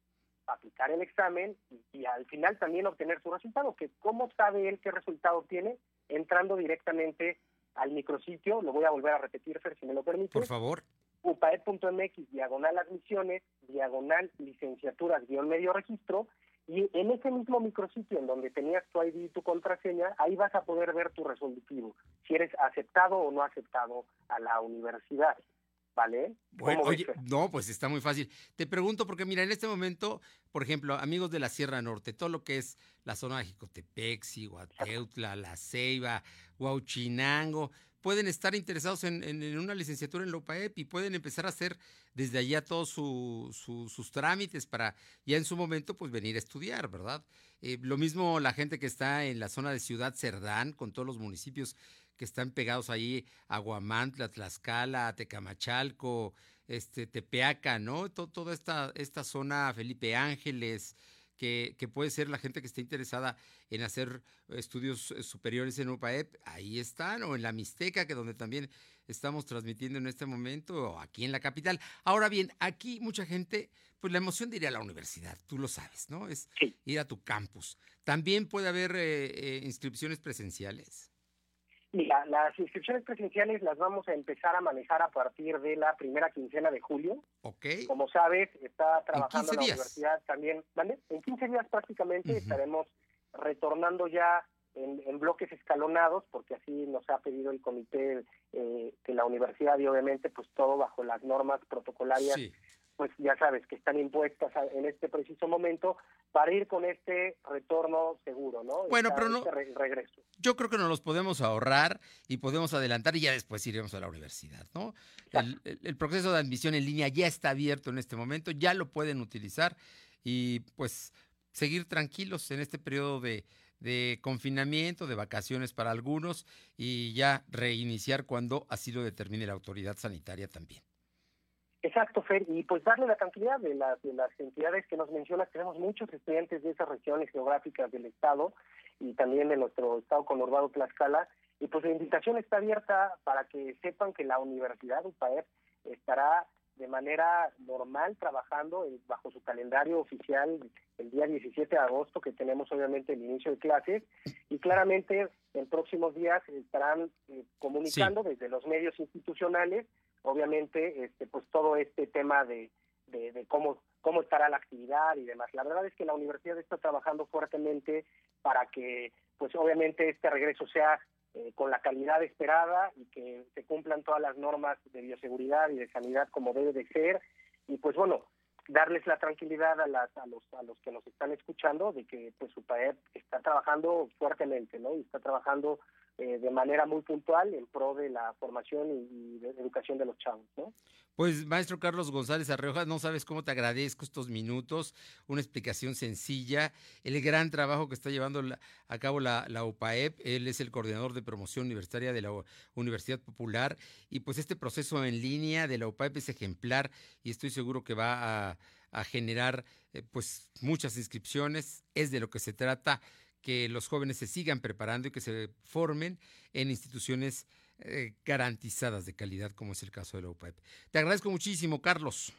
aplicar el examen y, al final también obtener su resultado, que cómo sabe él qué resultado tiene entrando directamente al micrositio, lo voy a volver a repetir, Fer, si me lo permite. Por favor. upaed.mx, diagonal admisiones, diagonal licenciaturas, guion medio registro, y en ese mismo micrositio en donde tenías tu ID y tu contraseña, ahí vas a poder ver tu resolutivo, si eres aceptado o no aceptado a la universidad. ¿Vale? Bueno, oye, no, pues está muy fácil. Te pregunto porque mira, en este momento, por ejemplo, amigos de la Sierra Norte, todo lo que es la zona de Jicotepec, Guateutla, La Ceiba, Huauchinango, pueden estar interesados en, una licenciatura en la UPAEP y pueden empezar a hacer desde allá todos sus trámites para ya en su momento pues venir a estudiar, ¿verdad? Eh, lo mismo la gente que está en la zona de Ciudad Cerdán, con todos los municipios que están pegados ahí, Aguamantla, Tlaxcala, Tecamachalco, este, Tepeaca, ¿no? toda esta, esta zona, Felipe Ángeles, que, que, puede ser la gente que esté interesada en hacer estudios eh, superiores en UPAEP, ahí están, o en la Mixteca, que donde también estamos transmitiendo en este momento, o aquí en la capital. Ahora bien, aquí mucha gente, pues la emoción de ir a la universidad, tú lo sabes, ¿no? Es ir a tu campus. También puede haber eh, eh, inscripciones presenciales. Mira, las inscripciones presenciales las vamos a empezar a manejar a partir de la primera quincena de julio. Ok. Como sabes, está trabajando en, la universidad también. ¿vale? En 15 días prácticamente estaremos retornando ya en, bloques escalonados, porque así nos ha pedido el comité eh, de la universidad y obviamente pues todo bajo las normas protocolarias pues ya sabes que están impuestas en este preciso momento para ir con este retorno seguro, ¿no? Bueno, pero no. Este regreso. Yo creo que nos los podemos ahorrar y podemos adelantar y ya después iremos a la universidad, ¿no? El, proceso de admisión en línea ya está abierto en este momento, ya lo pueden utilizar y pues seguir tranquilos en este periodo de, de confinamiento, de vacaciones para algunos y ya reiniciar cuando así lo determine la autoridad sanitaria también. Exacto, Fer, y pues darle la tranquilidad de, las de las entidades que nos mencionas. Tenemos muchos estudiantes de esas regiones geográficas del Estado y también de nuestro Estado conurbado Tlaxcala. Y pues la invitación está abierta para que sepan que la Universidad UPAEP estará de manera normal trabajando bajo su calendario oficial el día 17 de agosto, que tenemos obviamente el inicio de clases, y claramente en próximos días estarán eh, comunicando desde los medios institucionales obviamente este pues todo este tema de, de, cómo cómo estará la actividad y demás. La verdad es que la universidad está trabajando fuertemente para que pues obviamente este regreso sea eh, con la calidad esperada y que se cumplan todas las normas de bioseguridad y de sanidad como debe de ser y pues bueno darles la tranquilidad a, las, a los a los que nos están escuchando de que pues su país está trabajando fuertemente no y está trabajando eh, de manera muy puntual en pro de la formación y, de educación de los chavos, ¿no? Pues maestro Carlos González Arreoja, no sabes cómo te agradezco estos minutos, una explicación sencilla, el gran trabajo que está llevando a cabo la, la UPAEP, él es el coordinador de promoción universitaria de la Universidad Popular y pues este proceso en línea de la UPAEP es ejemplar y estoy seguro que va a, a generar eh, pues muchas inscripciones, es de lo que se trata que los jóvenes se sigan preparando y que se formen en instituciones eh, garantizadas de calidad, como es el caso de la UPAEP. Te agradezco muchísimo, Carlos.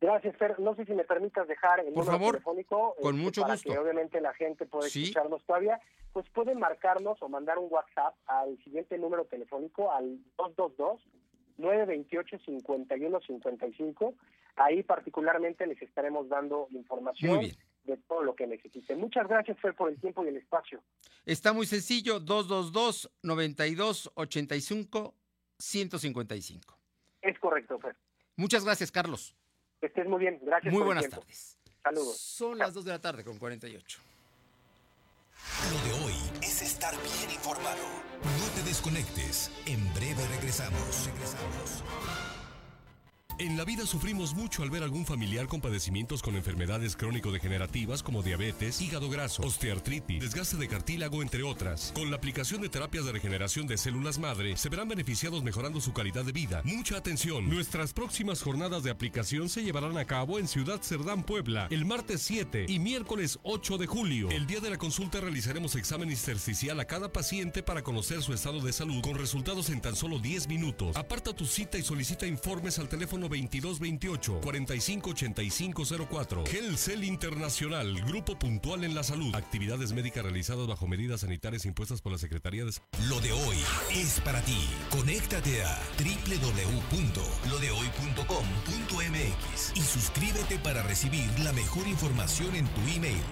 Gracias, Fer. No sé si me permitas dejar el Por número favor, telefónico. con este, mucho para gusto. que obviamente la gente pueda Sí. escucharnos todavía. Pues pueden marcarnos o mandar un WhatsApp al siguiente número telefónico, al 222-928-5155. Ahí particularmente les estaremos dando información Muy bien. De todo lo que necesiten. Muchas gracias, Fer, por el tiempo y el espacio. Está muy sencillo, 222-92-85-155. Es correcto, Fer. Muchas gracias, Carlos. Que estés muy bien. Gracias Muy por el buenas tiempo. tardes. Saludos. Son las 2 de la tarde con 48. Lo de hoy es estar bien informado. No te desconectes. En breve regresamos. Regresamos. En la vida sufrimos mucho al ver algún familiar con padecimientos con enfermedades crónico-degenerativas como diabetes, hígado graso, osteoartritis, desgaste de cartílago, entre otras. Con la aplicación de terapias de regeneración de células madre, se verán beneficiados mejorando su calidad de vida. Mucha atención. Nuestras próximas jornadas de aplicación se llevarán a cabo en Ciudad Cerdán, Puebla, el martes 7 y miércoles 8 de julio. El día de la consulta realizaremos examen intersticial a cada paciente para conocer su estado de salud con resultados en tan solo 10 minutos. Aparta tu cita y solicita informes al teléfono 2228 458504. Gelcel Internacional, Grupo Puntual en la Salud. Actividades médicas realizadas bajo medidas sanitarias impuestas por la Secretaría de. Lo de hoy es para ti. Conéctate a www.lodehoy.com.mx y suscríbete para recibir la mejor información en tu email.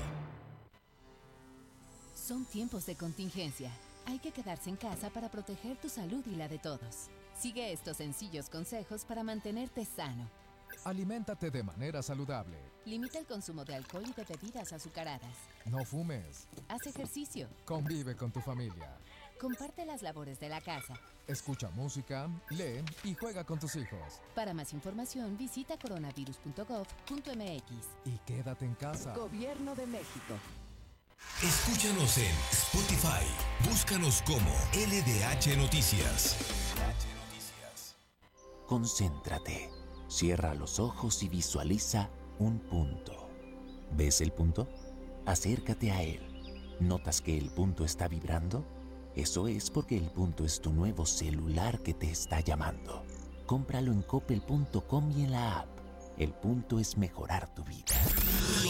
Son tiempos de contingencia. Hay que quedarse en casa para proteger tu salud y la de todos. Sigue estos sencillos consejos para mantenerte sano. Aliméntate de manera saludable. Limita el consumo de alcohol y de bebidas azucaradas. No fumes. Haz ejercicio. Convive con tu familia. Comparte las labores de la casa. Escucha música, lee y juega con tus hijos. Para más información visita coronavirus.gov.mx. Y quédate en casa. Gobierno de México. Escúchanos en Spotify. Búscanos como LDH Noticias. Concéntrate. Cierra los ojos y visualiza un punto. ¿Ves el punto? Acércate a él. ¿Notas que el punto está vibrando? Eso es porque el punto es tu nuevo celular que te está llamando. Cómpralo en coppel.com y en la app. El punto es mejorar tu vida.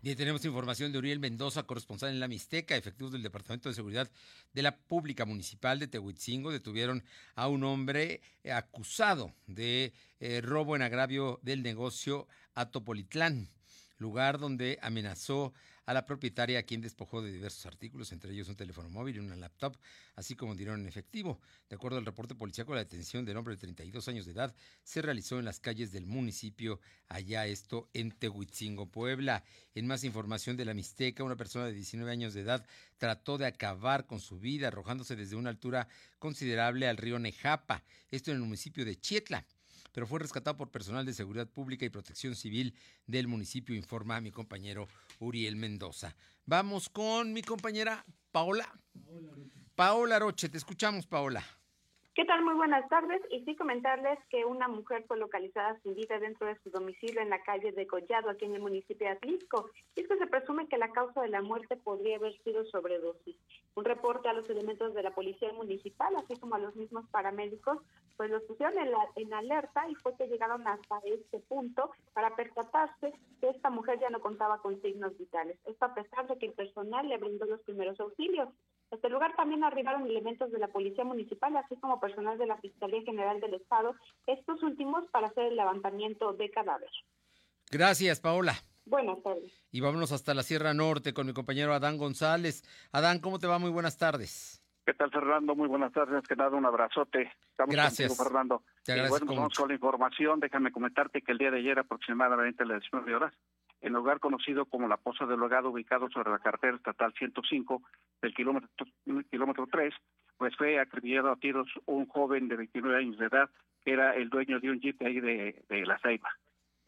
Bien, tenemos información de Uriel Mendoza, corresponsal en la Mixteca. Efectivos del Departamento de Seguridad de la Pública Municipal de Tehuitzingo detuvieron a un hombre eh, acusado de eh, robo en agravio del negocio Atopolitlán, lugar donde amenazó a la propietaria quien despojó de diversos artículos, entre ellos un teléfono móvil y una laptop, así como dinero en efectivo. De acuerdo al reporte policíaco, la detención del hombre de 32 años de edad se realizó en las calles del municipio, allá esto en Tehuitzingo, Puebla. En más información de la Mixteca, una persona de 19 años de edad trató de acabar con su vida arrojándose desde una altura considerable al río Nejapa, esto en el municipio de Chietla pero fue rescatado por personal de seguridad pública y protección civil del municipio, informa mi compañero Uriel Mendoza. Vamos con mi compañera Paola. Paola Roche, te escuchamos, Paola. ¿Qué tal? Muy buenas tardes. Y sí comentarles que una mujer fue localizada sin vida dentro de su domicilio en la calle de Collado, aquí en el municipio de Atlisco. Y es que se presume que la causa de la muerte podría haber sido sobredosis. Un reporte a los elementos de la policía municipal, así como a los mismos paramédicos, pues los pusieron en, la, en alerta y fue que llegaron hasta este punto para percatarse que esta mujer ya no contaba con signos vitales. Esto a pesar de que el personal le brindó los primeros auxilios. A este lugar también arribaron elementos de la Policía Municipal, así como personal de la Fiscalía General del Estado, estos últimos para hacer el levantamiento de cadáver. Gracias, Paola. Buenas tardes. Y vámonos hasta la Sierra Norte con mi compañero Adán González. Adán, ¿cómo te va? Muy buenas tardes. ¿Qué tal, Fernando? Muy buenas tardes. Que nada, un abrazote. Estamos Gracias. contigo, Fernando. Te Y agradezco bueno, vamos mucho. con la información. Déjame comentarte que el día de ayer, aproximadamente a las 19 horas, el lugar conocido como la Poza del Hogado, ubicado sobre la carretera estatal 105 del kilómetro, kilómetro 3, pues fue acribillado a tiros un joven de 29 años de edad, que era el dueño de un jeep ahí de, de La Ceiba.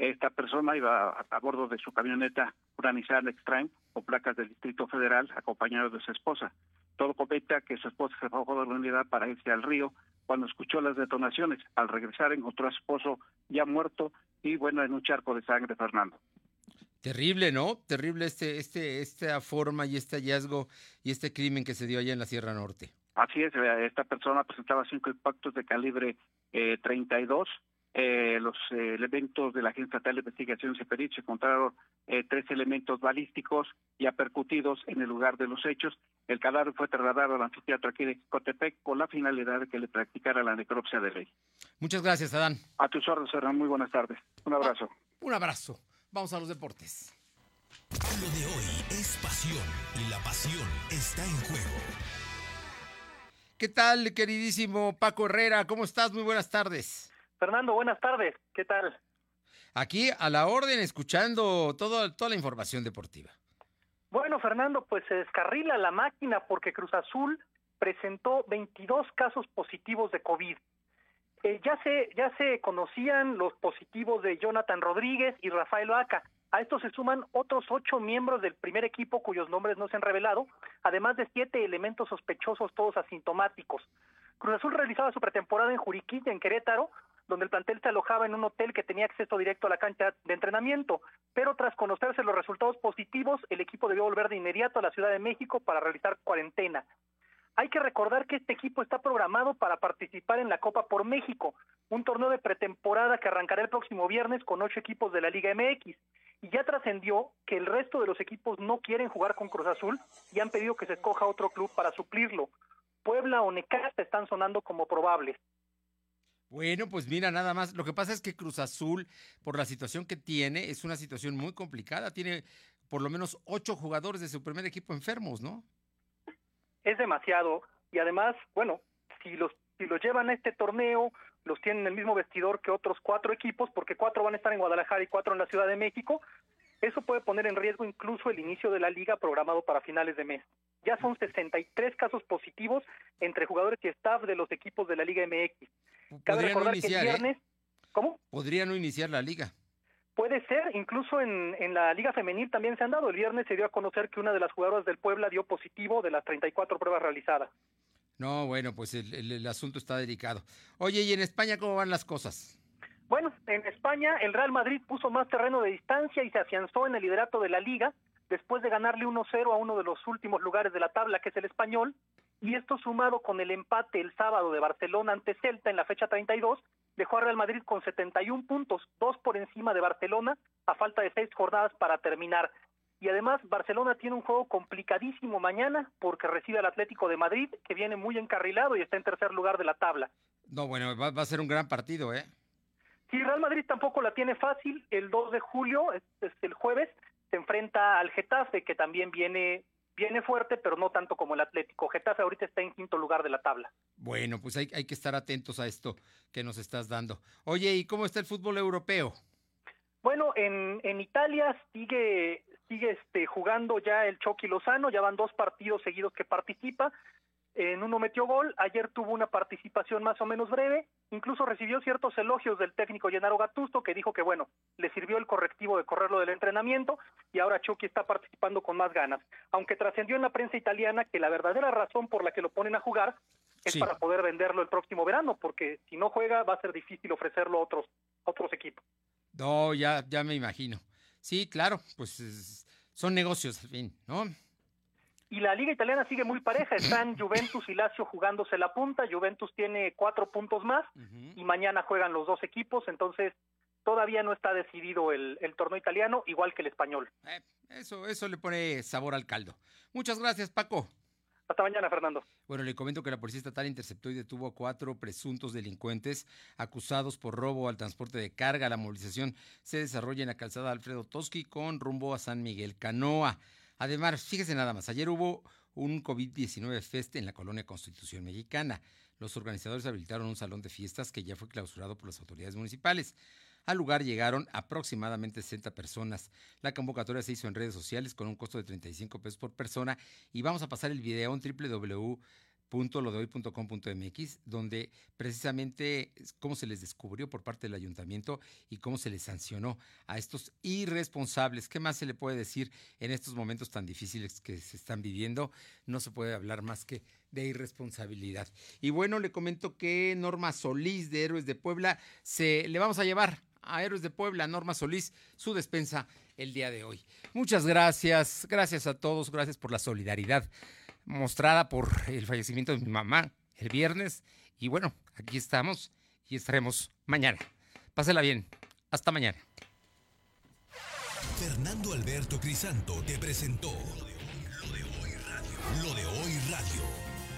Esta persona iba a, bordo de su camioneta, una Nissan Extreme, con placas del Distrito Federal, acompañado de su esposa. Todo comenta que su esposa se bajó de la unidad para irse al río cuando escuchó las detonaciones. Al regresar encontró a su esposo ya muerto y bueno, en un charco de sangre, Fernando. Terrible, ¿no? Terrible este, este, esta forma y este hallazgo y este crimen que se dio allá en la Sierra Norte. Así es, esta persona presentaba cinco impactos de calibre eh, 32. Eh, los eh, elementos de la Agencia Estatal de Investigación y Peritos encontraron eh, tres elementos balísticos ya percutidos en el lugar de los hechos. El cadáver fue trasladado al anfiteatro aquí de Cotepec con la finalidad de que le practicara la necropsia de ley. Muchas gracias, Adán. A tus órdenes, Hernán. Muy buenas tardes. Un abrazo. un abrazo. Vamos a los deportes. Lo de hoy es pasión y la pasión está en juego. ¿Qué tal, queridísimo Paco Herrera? ¿Cómo estás? Muy buenas tardes. Fernando, buenas tardes. ¿Qué tal? Aquí a la orden, escuchando todo, toda la información deportiva. Bueno, Fernando, pues se descarrila la máquina porque Cruz Azul presentó 22 casos positivos de COVID. Eh, ya, se, ya se conocían los positivos de Jonathan Rodríguez y Rafael Oaca. A esto se suman otros ocho miembros del primer equipo cuyos nombres no se han revelado, además de siete elementos sospechosos, todos asintomáticos. Cruz Azul realizaba su pretemporada en Juriquilla, en Querétaro, donde el plantel se alojaba en un hotel que tenía acceso directo a la cancha de entrenamiento, pero tras conocerse los resultados positivos, el equipo debió volver de inmediato a la Ciudad de México para realizar cuarentena. Hay que recordar que este equipo está programado para participar en la Copa por México, un torneo de pretemporada que arrancará el próximo viernes con ocho equipos de la Liga MX. Y ya trascendió que el resto de los equipos no quieren jugar con Cruz Azul y han pedido que se escoja otro club para suplirlo. Puebla o Necaxa están sonando como probables. Bueno, pues mira, nada más. Lo que pasa es que Cruz Azul, por la situación que tiene, es una situación muy complicada. Tiene por lo menos ocho jugadores de su primer equipo enfermos, ¿no? Es demasiado y además, bueno, si los si los llevan a este torneo, los tienen en el mismo vestidor que otros cuatro equipos, porque cuatro van a estar en Guadalajara y cuatro en la Ciudad de México, eso puede poner en riesgo incluso el inicio de la liga programado para finales de mes. Ya son 63 casos positivos entre jugadores y staff de los equipos de la Liga MX. Cabe recordar que el ¿eh? viernes, ¿cómo? Podría no iniciar la liga. Puede ser, incluso en, en la Liga Femenil también se han dado. El viernes se dio a conocer que una de las jugadoras del Puebla dio positivo de las 34 pruebas realizadas. No, bueno, pues el, el, asunto está delicado. Oye, ¿y en España cómo van las cosas? Bueno, en España el Real Madrid puso más terreno de distancia y se afianzó en el liderato de la liga después de ganarle 1-0 a uno de los últimos lugares de la tabla, que es el español, y esto sumado con el empate el sábado de Barcelona ante Celta en la fecha 32, dejó a Real Madrid con 71 puntos, dos por encima de Barcelona, a falta de seis jornadas para terminar. Y además Barcelona tiene un juego complicadísimo mañana porque recibe al Atlético de Madrid, que viene muy encarrilado y está en tercer lugar de la tabla. No, bueno, va, a ser un gran partido, ¿eh? Sí, Real Madrid tampoco la tiene fácil. El 2 de julio, es, es el jueves, se enfrenta al Getafe, que también viene viene fuerte, pero no tanto como el Atlético. Getafe ahorita está en quinto lugar de la tabla. Bueno, pues hay, hay que estar atentos a esto que nos estás dando. Oye, ¿y cómo está el fútbol europeo? Bueno, en, en Italia sigue sigue este, jugando ya el Chucky Lozano, ya van dos partidos seguidos que participa en uno metió gol, ayer tuvo una participación más o menos breve, incluso recibió ciertos elogios del técnico Gennaro Gattuso que dijo que bueno, le sirvió el correctivo de correrlo del entrenamiento y ahora Chucky está participando con más ganas, aunque trascendió en la prensa italiana que la verdadera razón por la que lo ponen a jugar es para poder venderlo el próximo verano, porque si no juega va a ser difícil ofrecerlo a otros, otros equipos. No, ya, ya me imagino. Sí, claro, pues son negocios al fin, ¿no? Y la liga italiana sigue muy pareja, están [LAUGHS] Juventus y Lazio jugándose la punta, Juventus tiene cuatro puntos más y mañana juegan los dos equipos, entonces todavía no está decidido el, torneo italiano, igual que el español. Eh, eso, eso le pone sabor al caldo. Muchas gracias, Paco. Hasta mañana, Fernando. Bueno, le comento que la Policía Estatal interceptó y detuvo a cuatro presuntos delincuentes acusados por robo al transporte de carga. La movilización se desarrolla en la calzada Alfredo Toski con rumbo a San Miguel Canoa. Además, fíjese nada más, ayer hubo un COVID-19 fest en la colonia Constitución Mexicana. Los organizadores habilitaron un salón de fiestas que ya fue clausurado por las autoridades municipales. Al lugar llegaron aproximadamente 60 personas. La convocatoria se hizo en redes sociales con un costo de 35 pesos por persona y vamos a pasar el video en www www.lodehoy.com.mx, donde precisamente cómo se les descubrió por parte del ayuntamiento y cómo se les sancionó a estos irresponsables. ¿Qué más se le puede decir en estos momentos tan difíciles que se están viviendo? No se puede hablar más que de irresponsabilidad. Y bueno, le comento que Norma Solís de Héroes de Puebla se le vamos a llevar a Héroes de Puebla, Norma Solís, su despensa el día de hoy. Muchas gracias, gracias a todos, gracias por la solidaridad mostrada por el fallecimiento de mi mamá el viernes. Y bueno, aquí estamos y estaremos mañana. Pásela bien. Hasta mañana. Fernando Alberto Crisanto te presentó Lo de Hoy Radio. Lo de Hoy Radio.